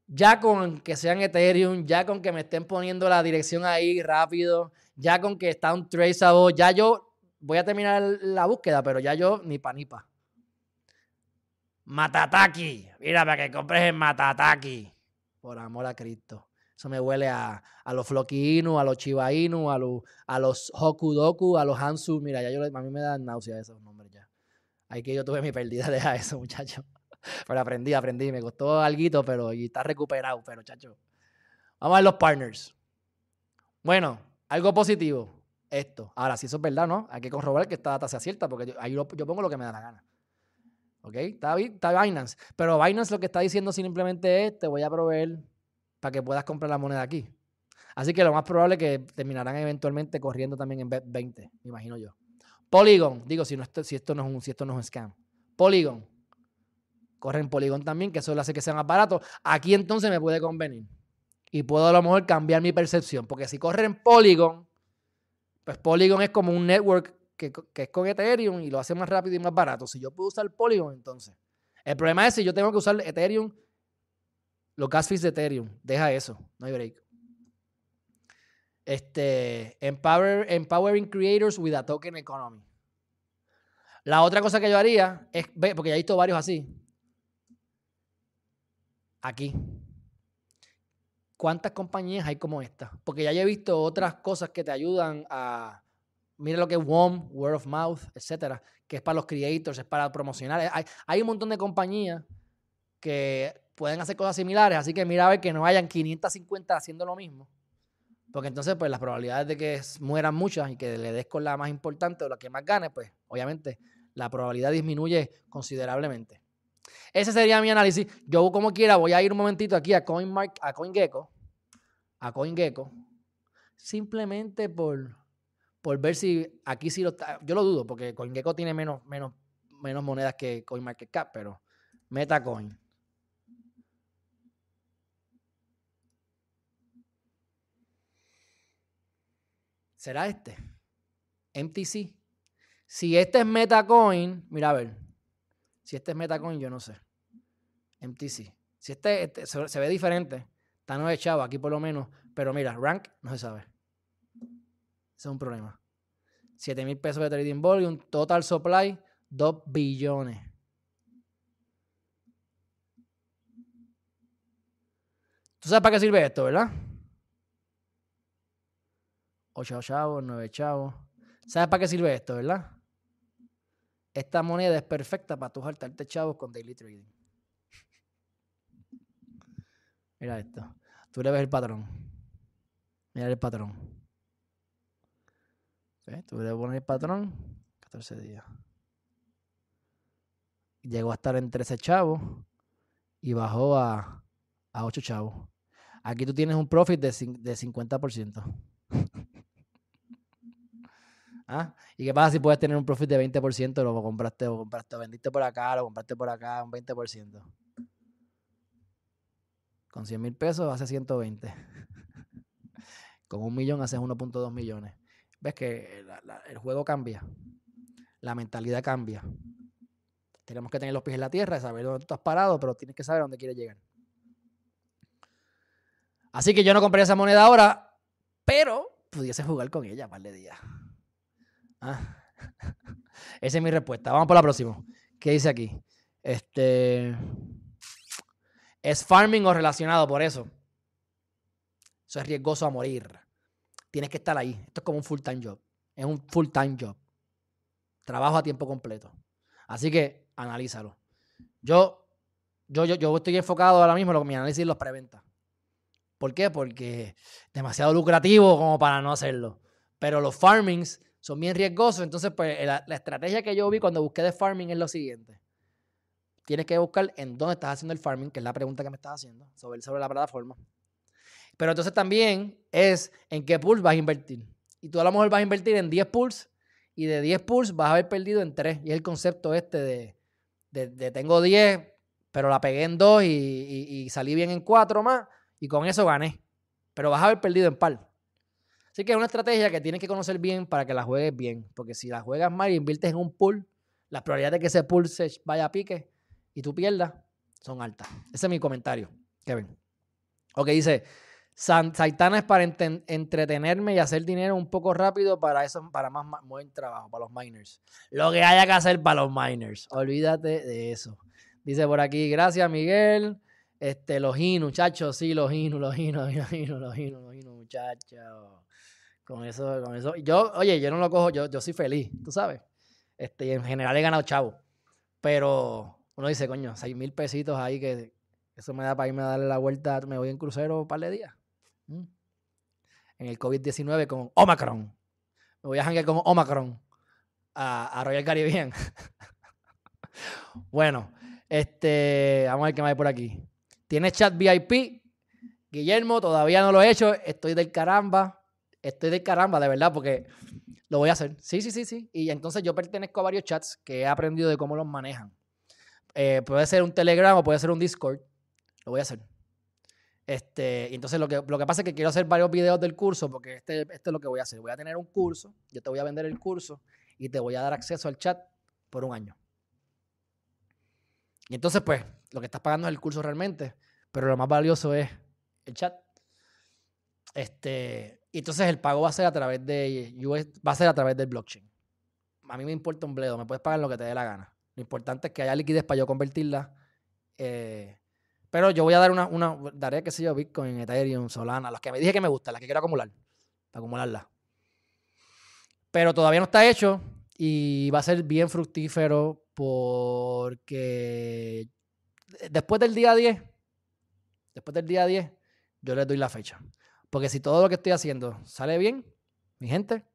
Ya con que sean Ethereum, ya con que me estén poniendo la dirección ahí rápido, ya con que está un traceable, ya yo voy a terminar la búsqueda, pero ya yo ni pa ni pa. Matataki. Mira, para que compres el Matataki. Por amor a Cristo. Eso me huele a, a los Floquinu, a los Chiba Inu, a, los, a los Hokudoku, a los Hansu. Mira, ya yo, a mí me dan náusea esos nombres ya. Ahí que yo tuve mi pérdida de eso, [LAUGHS] muchacho. Pero aprendí, aprendí. Me costó algo, pero y está recuperado, pero, chacho. Vamos a ver los partners. Bueno, algo positivo. Esto. Ahora, si eso es verdad, ¿no? Hay que corroborar que esta data sea cierta, porque ahí yo, pongo lo que me da la gana. ¿Ok? Está, está Binance. Pero Binance lo que está diciendo simplemente es, te voy a proveer para que puedas comprar la moneda aquí. Así que lo más probable es que terminarán eventualmente corriendo también en B20, me imagino yo. Polygon, digo, si, no, si, esto no es un, si esto no es scam. Polygon. Corren Polygon también, que eso le hace que sea más barato. Aquí entonces me puede convenir. Y puedo a lo mejor cambiar mi percepción. Porque si corren Polygon, pues Polygon es como un network que, que, es con Ethereum y lo hace más rápido y más barato. Si yo puedo usar Polygon, entonces. El problema es si yo tengo que usar Ethereum los gas fees de Ethereum. Deja eso. No hay break. Este, empower, empowering creators with a token economy. La otra cosa que yo haría es, porque ya he visto varios así. Aquí. ¿Cuántas compañías hay como esta? Porque ya he visto otras cosas que te ayudan a. Mira lo que es WOM, Word of Mouth, etcétera, que es para los creators, es para promocionar. Hay, hay un montón de compañías que pueden hacer cosas similares, así que mira a ver que no hayan 550 haciendo lo mismo. Porque entonces, pues las probabilidades de que mueran muchas y que le des con la más importante o la que más gane, pues obviamente la probabilidad disminuye considerablemente. Ese sería mi análisis. Yo, como quiera, voy a ir un momentito aquí a CoinMark, a CoinGecko, a CoinGecko, simplemente por, por ver si aquí sí lo está. Yo lo dudo, porque CoinGecko tiene menos, menos, menos monedas que CoinMarketCap, pero MetaCoin. ¿Será este? MTC. Si este es Metacoin, mira a ver. Si este es Metacoin, yo no sé. MTC. Si este, este se, ve diferente. Está no echado aquí por lo menos. Pero mira, rank no se sabe. Ese es un problema. 7 mil pesos de trading volume, total supply 2 billones. ¿Tú sabes para qué sirve esto, verdad? 8 chavos, 9 chavos. ¿Sabes para qué sirve esto, verdad? Esta moneda es perfecta para tú saltarte chavos con daily trading. [LAUGHS] Mira esto. Tú le ves el patrón. Mira el patrón. Tú le pones el patrón. 14 días. Llegó a estar en 13 chavos y bajó a, a 8 chavos. Aquí tú tienes un profit de, de 50%. ¿Ah? ¿Y qué pasa si puedes tener un profit de 20%? Lo compraste, o compraste, vendiste por acá, lo compraste por acá, un 20%. Con 100 mil pesos hace 120. [LAUGHS] Con un millón haces 1.2 millones. ¿Ves que el juego cambia? La mentalidad cambia. Tenemos que tener los pies en la tierra, saber dónde tú has parado, pero tienes que saber dónde quieres llegar. Así que yo no compré esa moneda ahora, pero pudiese jugar con ella un par de días. Ah. [LAUGHS] Esa es mi respuesta. Vamos por la próxima. ¿Qué dice aquí? Este. Es farming o relacionado, por eso. Eso es riesgoso a morir. Tienes que estar ahí. Esto es como un full-time job. Es un full-time job. trabajo a tiempo completo. Así que analízalo. Yo, yo, yo, yo estoy enfocado ahora mismo en lo que mi análisis los preventa. ¿Por qué? Porque es demasiado lucrativo como para no hacerlo. Pero los farmings son bien riesgosos. Entonces, pues la, estrategia que yo vi cuando busqué de farming es lo siguiente. Tienes que buscar en dónde estás haciendo el farming, que es la pregunta que me estás haciendo sobre, sobre la plataforma. Pero entonces también es en qué pools vas a invertir. Y tú a lo mejor vas a invertir en 10 pools y de 10 pools vas a haber perdido en 3. Y es el concepto este de, de, tengo 10, pero la pegué en 2 y, y, salí bien en 4 más y con eso gané. Pero vas a haber perdido en par. Así que es una estrategia que tienes que conocer bien para que la juegues bien. Porque si la juegas mal y inviertes en un pool, las probabilidades de que ese pool se vaya a pique y tú pierdas son altas. Ese es mi comentario, Kevin. Ok, dice, Saitana es para entretenerme y hacer dinero un poco rápido para eso, para más, buen trabajo, para los miners. Lo que haya que hacer para los miners. Olvídate de eso. Dice por aquí, gracias Miguel. Este, los Inu, muchachos, sí, los Inu, los Inu, [LAUGHS] los Inu, los Inu, los Inu, muchachos. Con eso, con eso. Yo, oye, yo no lo cojo, yo, yo soy feliz, tú sabes. Este, y en general he ganado chavo. Pero uno dice, coño, seis mil pesitos ahí que eso me da para irme a darle la vuelta, me voy en crucero un par de días. Mm. En el COVID-19 con Omicron. Me voy a janguear con Omicron a, a Royal Caribbean. [LAUGHS] bueno, este, vamos a ver qué más hay por aquí. Tienes chat VIP. Guillermo, todavía no lo he hecho. Estoy del caramba. Estoy del caramba, de verdad, porque lo voy a hacer. Sí, sí, sí, sí. Y entonces yo pertenezco a varios chats que he aprendido de cómo los manejan. Eh, puede ser un Telegram o puede ser un Discord. Lo voy a hacer. Este, entonces lo que, lo que pasa es que quiero hacer varios videos del curso porque este, este es lo que voy a hacer. Voy a tener un curso, yo te voy a vender el curso y te voy a dar acceso al chat por un año. Y entonces, pues, lo que estás pagando es el curso realmente, pero lo más valioso es el chat. Este, entonces el pago va a ser a través de va a ser a través del blockchain. A mí me importa un bledo, me puedes pagar lo que te dé la gana. Lo importante es que haya liquidez para yo convertirla eh, pero yo voy a dar una, una daré, qué sé yo, Bitcoin, Ethereum, Solana, las que me dije que me gustan, las que quiero acumular, para acumularlas. Pero todavía no está hecho y va a ser bien fructífero porque después del día 10, después del día 10, yo les doy la fecha. Porque si todo lo que estoy haciendo sale bien, mi gente,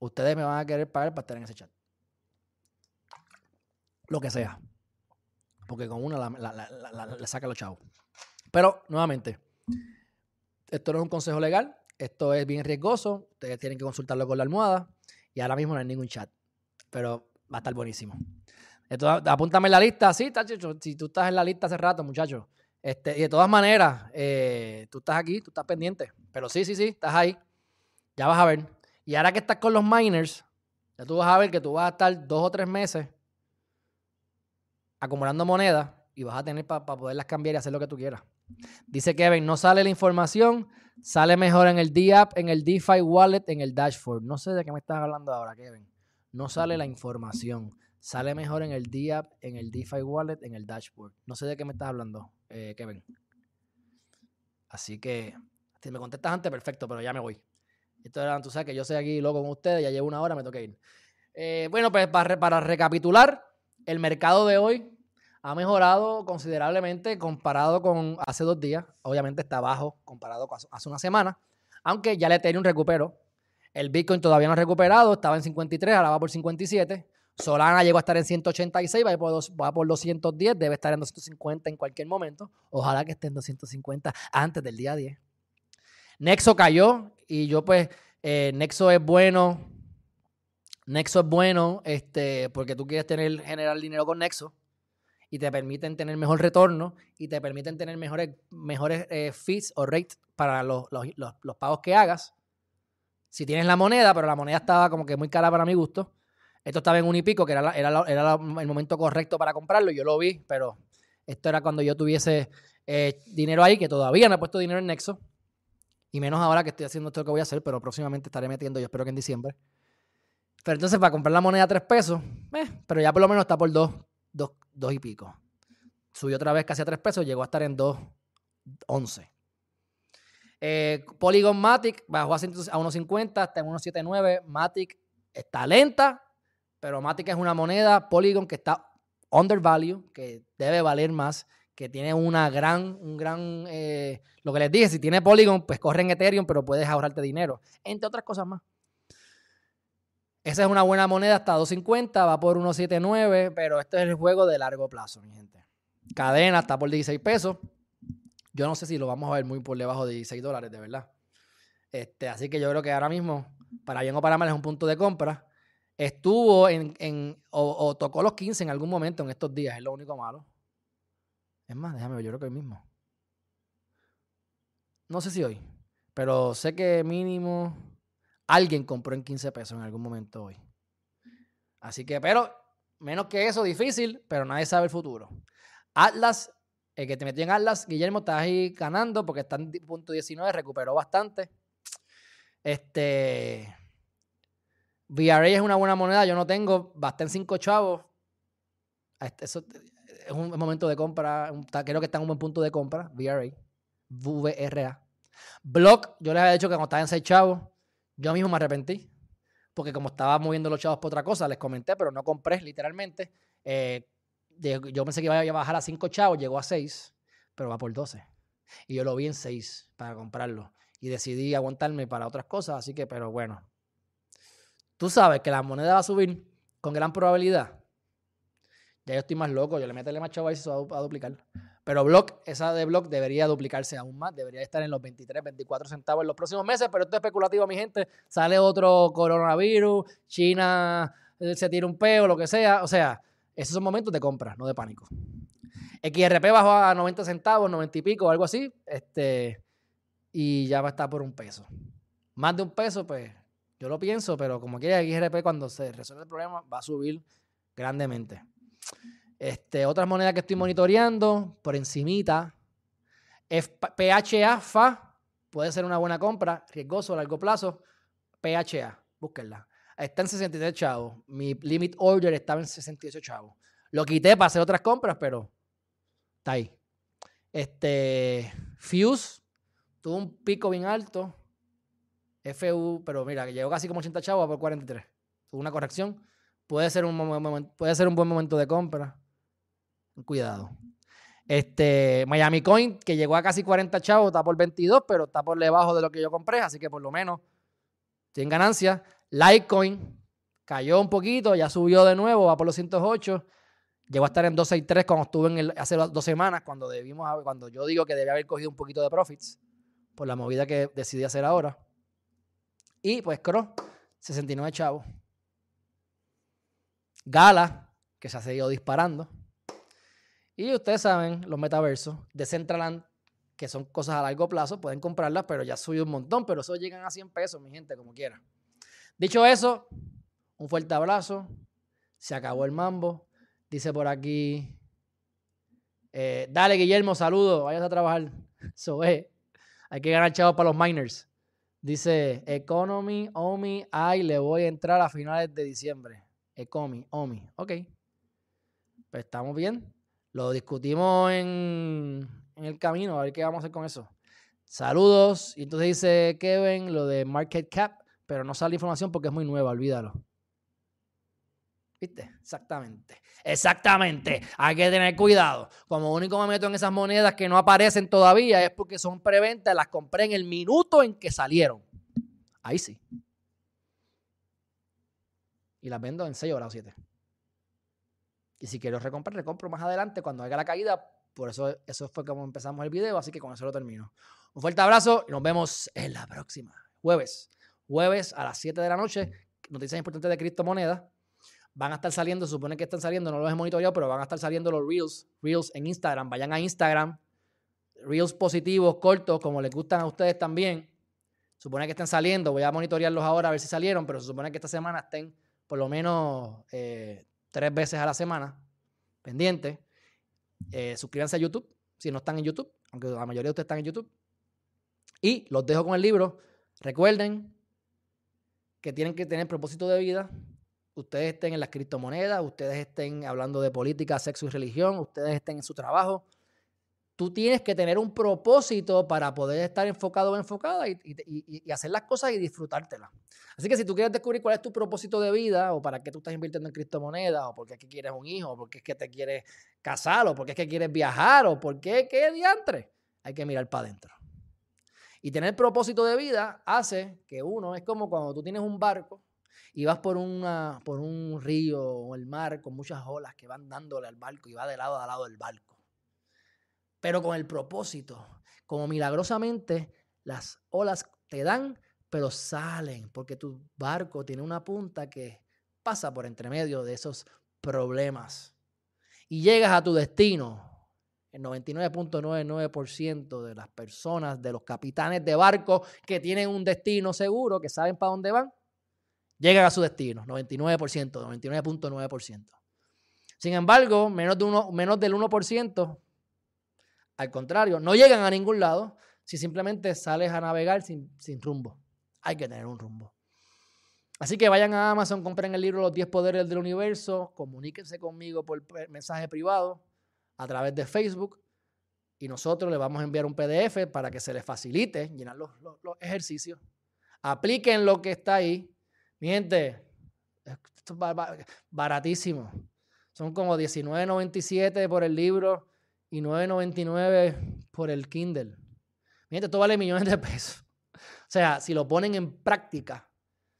ustedes me van a querer pagar para estar en ese chat. Lo que sea. Porque con una le saca los chavos. Pero, nuevamente, esto no es un consejo legal. Esto es bien riesgoso. Ustedes tienen que consultarlo con la almohada. Y ahora mismo no hay ningún chat. Pero va a estar buenísimo. Apúntame en la lista. Sí, si tú estás en la lista hace rato, muchachos. Este, y de todas maneras, eh, tú estás aquí, tú estás pendiente. Pero sí, sí, sí, estás ahí. Ya vas a ver. Y ahora que estás con los miners, ya tú vas a ver que tú vas a estar dos o tres meses acumulando monedas y vas a tener para poderlas cambiar y hacer lo que tú quieras. Dice Kevin, no sale la información, sale mejor en el D-App, en el DeFi Wallet, en el dashboard. No sé de qué me estás hablando ahora, Kevin. No sale la información. Sale mejor en el D-App, en el DeFi Wallet, en el dashboard. No sé de qué me estás hablando, eh, Kevin. Así que, si me contestas antes, perfecto, pero ya me voy. Esto era, tú sabes que yo soy aquí loco con ustedes, ya llevo una hora, me toca ir. Eh, bueno, pues para, recapitular, el mercado de hoy ha mejorado considerablemente comparado con hace dos días. Obviamente está bajo comparado con hace una semana, aunque ya el Ethereum recuperó. El Bitcoin todavía no ha recuperado, estaba en 53, ahora va por 57. Solana llegó a estar en 186, va por, va por 210, debe estar en 250 en cualquier momento. Ojalá que esté en 250 antes del día 10. Nexo cayó y yo pues, eh, Nexo es bueno Nexo es bueno este, porque tú quieres tener, generar dinero con Nexo y te permiten tener mejor retorno y te permiten tener mejores, mejores eh, fees o rates para los, pagos que hagas. Si tienes la moneda, pero la moneda estaba como que muy cara para mi gusto. Esto estaba en un y pico, que era, era, el momento correcto para comprarlo. Yo lo vi, pero esto era cuando yo tuviese eh, dinero ahí, que todavía no he puesto dinero en Nexo. Y menos ahora que estoy haciendo esto que voy a hacer, pero próximamente estaré metiendo, yo espero que en diciembre. Pero entonces para comprar la moneda a 3 pesos, eh, pero ya por lo menos está por 2, 2, y pico. Subió otra vez casi a 3 pesos, llegó a estar en 2.11. Eh, Polygon Matic bajó a, 1.50 hasta en 1.79. Matic está lenta, pero Matic es una moneda Polygon que está undervalue, que debe valer más, que tiene una gran, un gran, eh, lo que les dije, si tiene Polygon, pues corre en Ethereum, pero puedes ahorrarte dinero, entre otras cosas más. Esa es una buena moneda hasta 2.50, va por 1.79, pero este es el juego de largo plazo, mi gente. Cadena está por 16 pesos. Yo no sé si lo vamos a ver muy por debajo de 16 dólares, de verdad. Este, así que yo creo que ahora mismo, para bien o para mal, es un punto de compra. Estuvo en, en o, tocó los 15 en algún momento en estos días, es lo único malo. Es más, déjame ver, yo creo que hoy mismo. No sé si hoy, pero sé que mínimo alguien compró en 15 pesos en algún momento hoy. Así que, pero menos que eso, difícil, pero nadie sabe el futuro. Atlas, el que te metió en Atlas, Guillermo, estás ahí ganando porque está en punto 19, recuperó bastante. Este. VRA es una buena moneda, yo no tengo, basté en 5 chavos. Este, eso es un momento de compra, creo que está en un buen punto de compra, VRA, VRA. Block, yo les había dicho que cuando estaba en 6 chavos, yo mismo me arrepentí, porque como estaba moviendo los chavos por otra cosa, les comenté, pero no compré literalmente. Eh, yo pensé que iba a bajar a 5 chavos, llegó a 6, pero va por 12. Y yo lo vi en 6 para comprarlo. Y decidí aguantarme para otras cosas, así que, pero bueno, tú sabes que la moneda va a subir con gran probabilidad. Ya yo estoy más loco, yo le meterle más chavo a se va a duplicar. Pero Block, esa de Block debería duplicarse aún más, debería estar en los 23, 24 centavos en los próximos meses, pero esto es especulativo, mi gente. Sale otro coronavirus, China eh, se tira un peo, lo que sea. O sea, esos son momentos de compra, no de pánico. XRP bajó a 90 centavos, 90 y pico, algo así, este, y ya va a estar por un peso. Más de un peso, pues yo lo pienso, pero como quiera, XRP cuando se resuelve el problema va a subir grandemente. Este, otras monedas que estoy monitoreando por encimita. PHA FA puede ser una buena compra, riesgoso a largo plazo. PHA, búsquenla. Está en 63 chavos. Mi limit order estaba en 68 chavos. Lo quité para hacer otras compras, pero está ahí. Este, Fuse tuvo un pico bien alto. FU, pero mira, llegó casi como 80 chavos por 43. Tuvo una corrección. Puede ser un, puede ser un buen momento de compra. Cuidado. Este, Miami Coin, que llegó a casi 40 chavos, está por 22, pero está por debajo de lo que yo compré, así que por lo menos tiene ganancia. Litecoin cayó un poquito, ya subió de nuevo, va por los 108. Llegó a estar en 263 cuando estuve en el, hace dos semanas, cuando debimos, cuando yo digo que debía haber cogido un poquito de profits por la movida que decidí hacer ahora. Y pues Cross, 69 chavos. Gala, que se ha seguido disparando. Y ustedes saben, los metaversos, de Centraland, que son cosas a largo plazo, pueden comprarlas, pero ya subió un montón, pero eso llegan a 100 pesos, mi gente, como quiera. Dicho eso, un fuerte abrazo. Se acabó el mambo. Dice por aquí. Eh, dale, Guillermo, saludos. Vayas a trabajar. [LAUGHS] Eso es. Hay que ganar chavos para los miners. Dice Economy, OMI, ay, le voy a entrar a finales de diciembre. Economy, OMI. Ok. Pues estamos bien. Lo discutimos en, en el camino, a ver qué vamos a hacer con eso. Saludos. Y entonces dice Kevin lo de market cap pero no sale información porque es muy nueva, olvídalo. Exactamente. Exactamente. Hay que tener cuidado. Como único me meto en esas monedas que no aparecen todavía es porque son preventa, las compré en el minuto en que salieron. Ahí sí. Y las vendo en 6 horas o 7. Y si quiero recomprar, recompro más adelante cuando haga la caída. Por eso, eso fue como empezamos el video, así que con eso lo termino. Un fuerte abrazo y nos vemos en la próxima. Jueves jueves a las 7 de la noche, noticias importantes de criptomonedas. Van a estar saliendo, se supone que están saliendo, no los he monitoreado, pero van a estar saliendo los Reels, Reels en Instagram. Vayan a Instagram, Reels positivos, cortos, como les gustan a ustedes también. Supone que estén saliendo, voy a monitorearlos ahora a ver si salieron, pero se supone que esta semana estén por lo menos eh, tres veces a la semana pendientes. Eh, suscríbanse a YouTube si no están en YouTube, aunque la mayoría de ustedes están en YouTube. Y los dejo con el libro. Recuerden, que tienen que tener propósito de vida. Ustedes estén en las criptomonedas, ustedes estén hablando de política, sexo y religión, ustedes estén en su trabajo. tú tienes que tener un propósito para poder estar enfocado o enfocada y, hacer las cosas y disfrutártelas. Así que si tú quieres descubrir cuál es tu propósito de vida o para qué tú estás invirtiendo en criptomonedas o por qué es que quieres un hijo o por qué es que te quieres casar o por qué es que quieres viajar o por qué, qué diantre, hay que mirar para adentro. Y tener propósito de vida hace que uno, es como cuando tú tienes un barco y vas por, una, por un río o el mar con muchas olas que van dándole al barco y va de lado a lado del barco pero con el propósito. Como milagrosamente las olas te dan, pero salen, porque tu barco tiene una punta que pasa por entre medio de esos problemas. Y llegas a tu destino. El 99.99% de las personas, de los capitanes de barco que tienen un destino seguro, que saben para dónde van, llegan a su destino. 99%, 99.9%. Sin embargo, menos, de uno, menos del 1% al contrario, no llegan a ningún lado si simplemente sales a navegar sin, rumbo. Hay que tener un rumbo. Así que vayan a Amazon, compren el libro Los 10 Poderes del Universo, comuníquense conmigo por mensaje privado a través de Facebook y nosotros les vamos a enviar un PDF para que se les facilite llenar los, ejercicios. Apliquen lo que está ahí. Mi gente, esto es baratísimo. Son como $19.97 por el libro y 9.99 por el Kindle. Miren, esto vale millones de pesos. O sea, si lo ponen en práctica.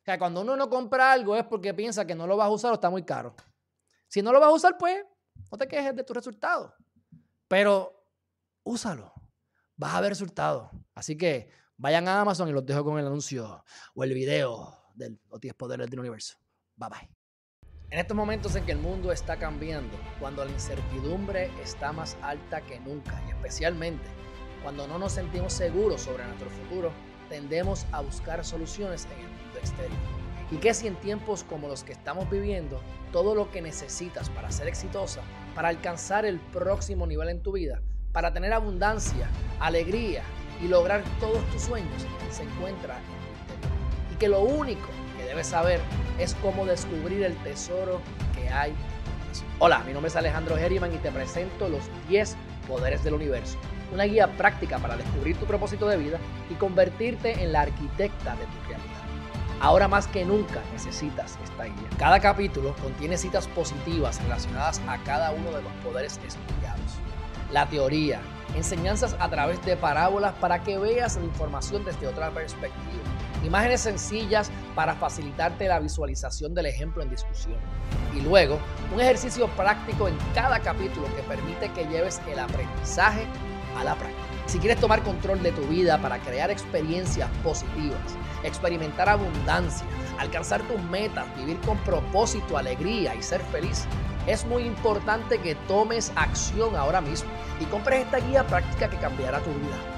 O sea, cuando uno no compra algo es porque piensa que no lo vas a usar o está muy caro. Si no lo vas a usar, pues no te quejes de tu resultado. Pero úsalo. Vas a ver resultados. Así que vayan a Amazon y los dejo con el anuncio o el video de los 10 poderes del universo. Bye bye. En estos momentos en que el mundo está cambiando, cuando la incertidumbre está más alta que nunca y especialmente cuando no nos sentimos seguros sobre nuestro futuro, tendemos a buscar soluciones en el mundo exterior. Y que si en tiempos como los que estamos viviendo, todo lo que necesitas para ser exitosa, para alcanzar el próximo nivel en tu vida, para tener abundancia, alegría y lograr todos tus sueños, se encuentra. Que lo único debes saber es cómo descubrir el tesoro que hay. Hola, mi nombre es Alejandro Herriman y te presento los 10 poderes del universo, una guía práctica para descubrir tu propósito de vida y convertirte en la arquitecta de tu realidad. Ahora más que nunca necesitas esta guía. Cada capítulo contiene citas positivas relacionadas a cada uno de los poderes estudiados. La teoría, enseñanzas a través de parábolas para que veas la información desde otra perspectiva Imágenes sencillas para facilitarte la visualización del ejemplo en discusión. Y luego, un ejercicio práctico en cada capítulo que permite que lleves el aprendizaje a la práctica. Si quieres tomar control de tu vida para crear experiencias positivas, experimentar abundancia, alcanzar tus metas, vivir con propósito, alegría y ser feliz, es muy importante que tomes acción ahora mismo y compres esta guía práctica que cambiará tu vida.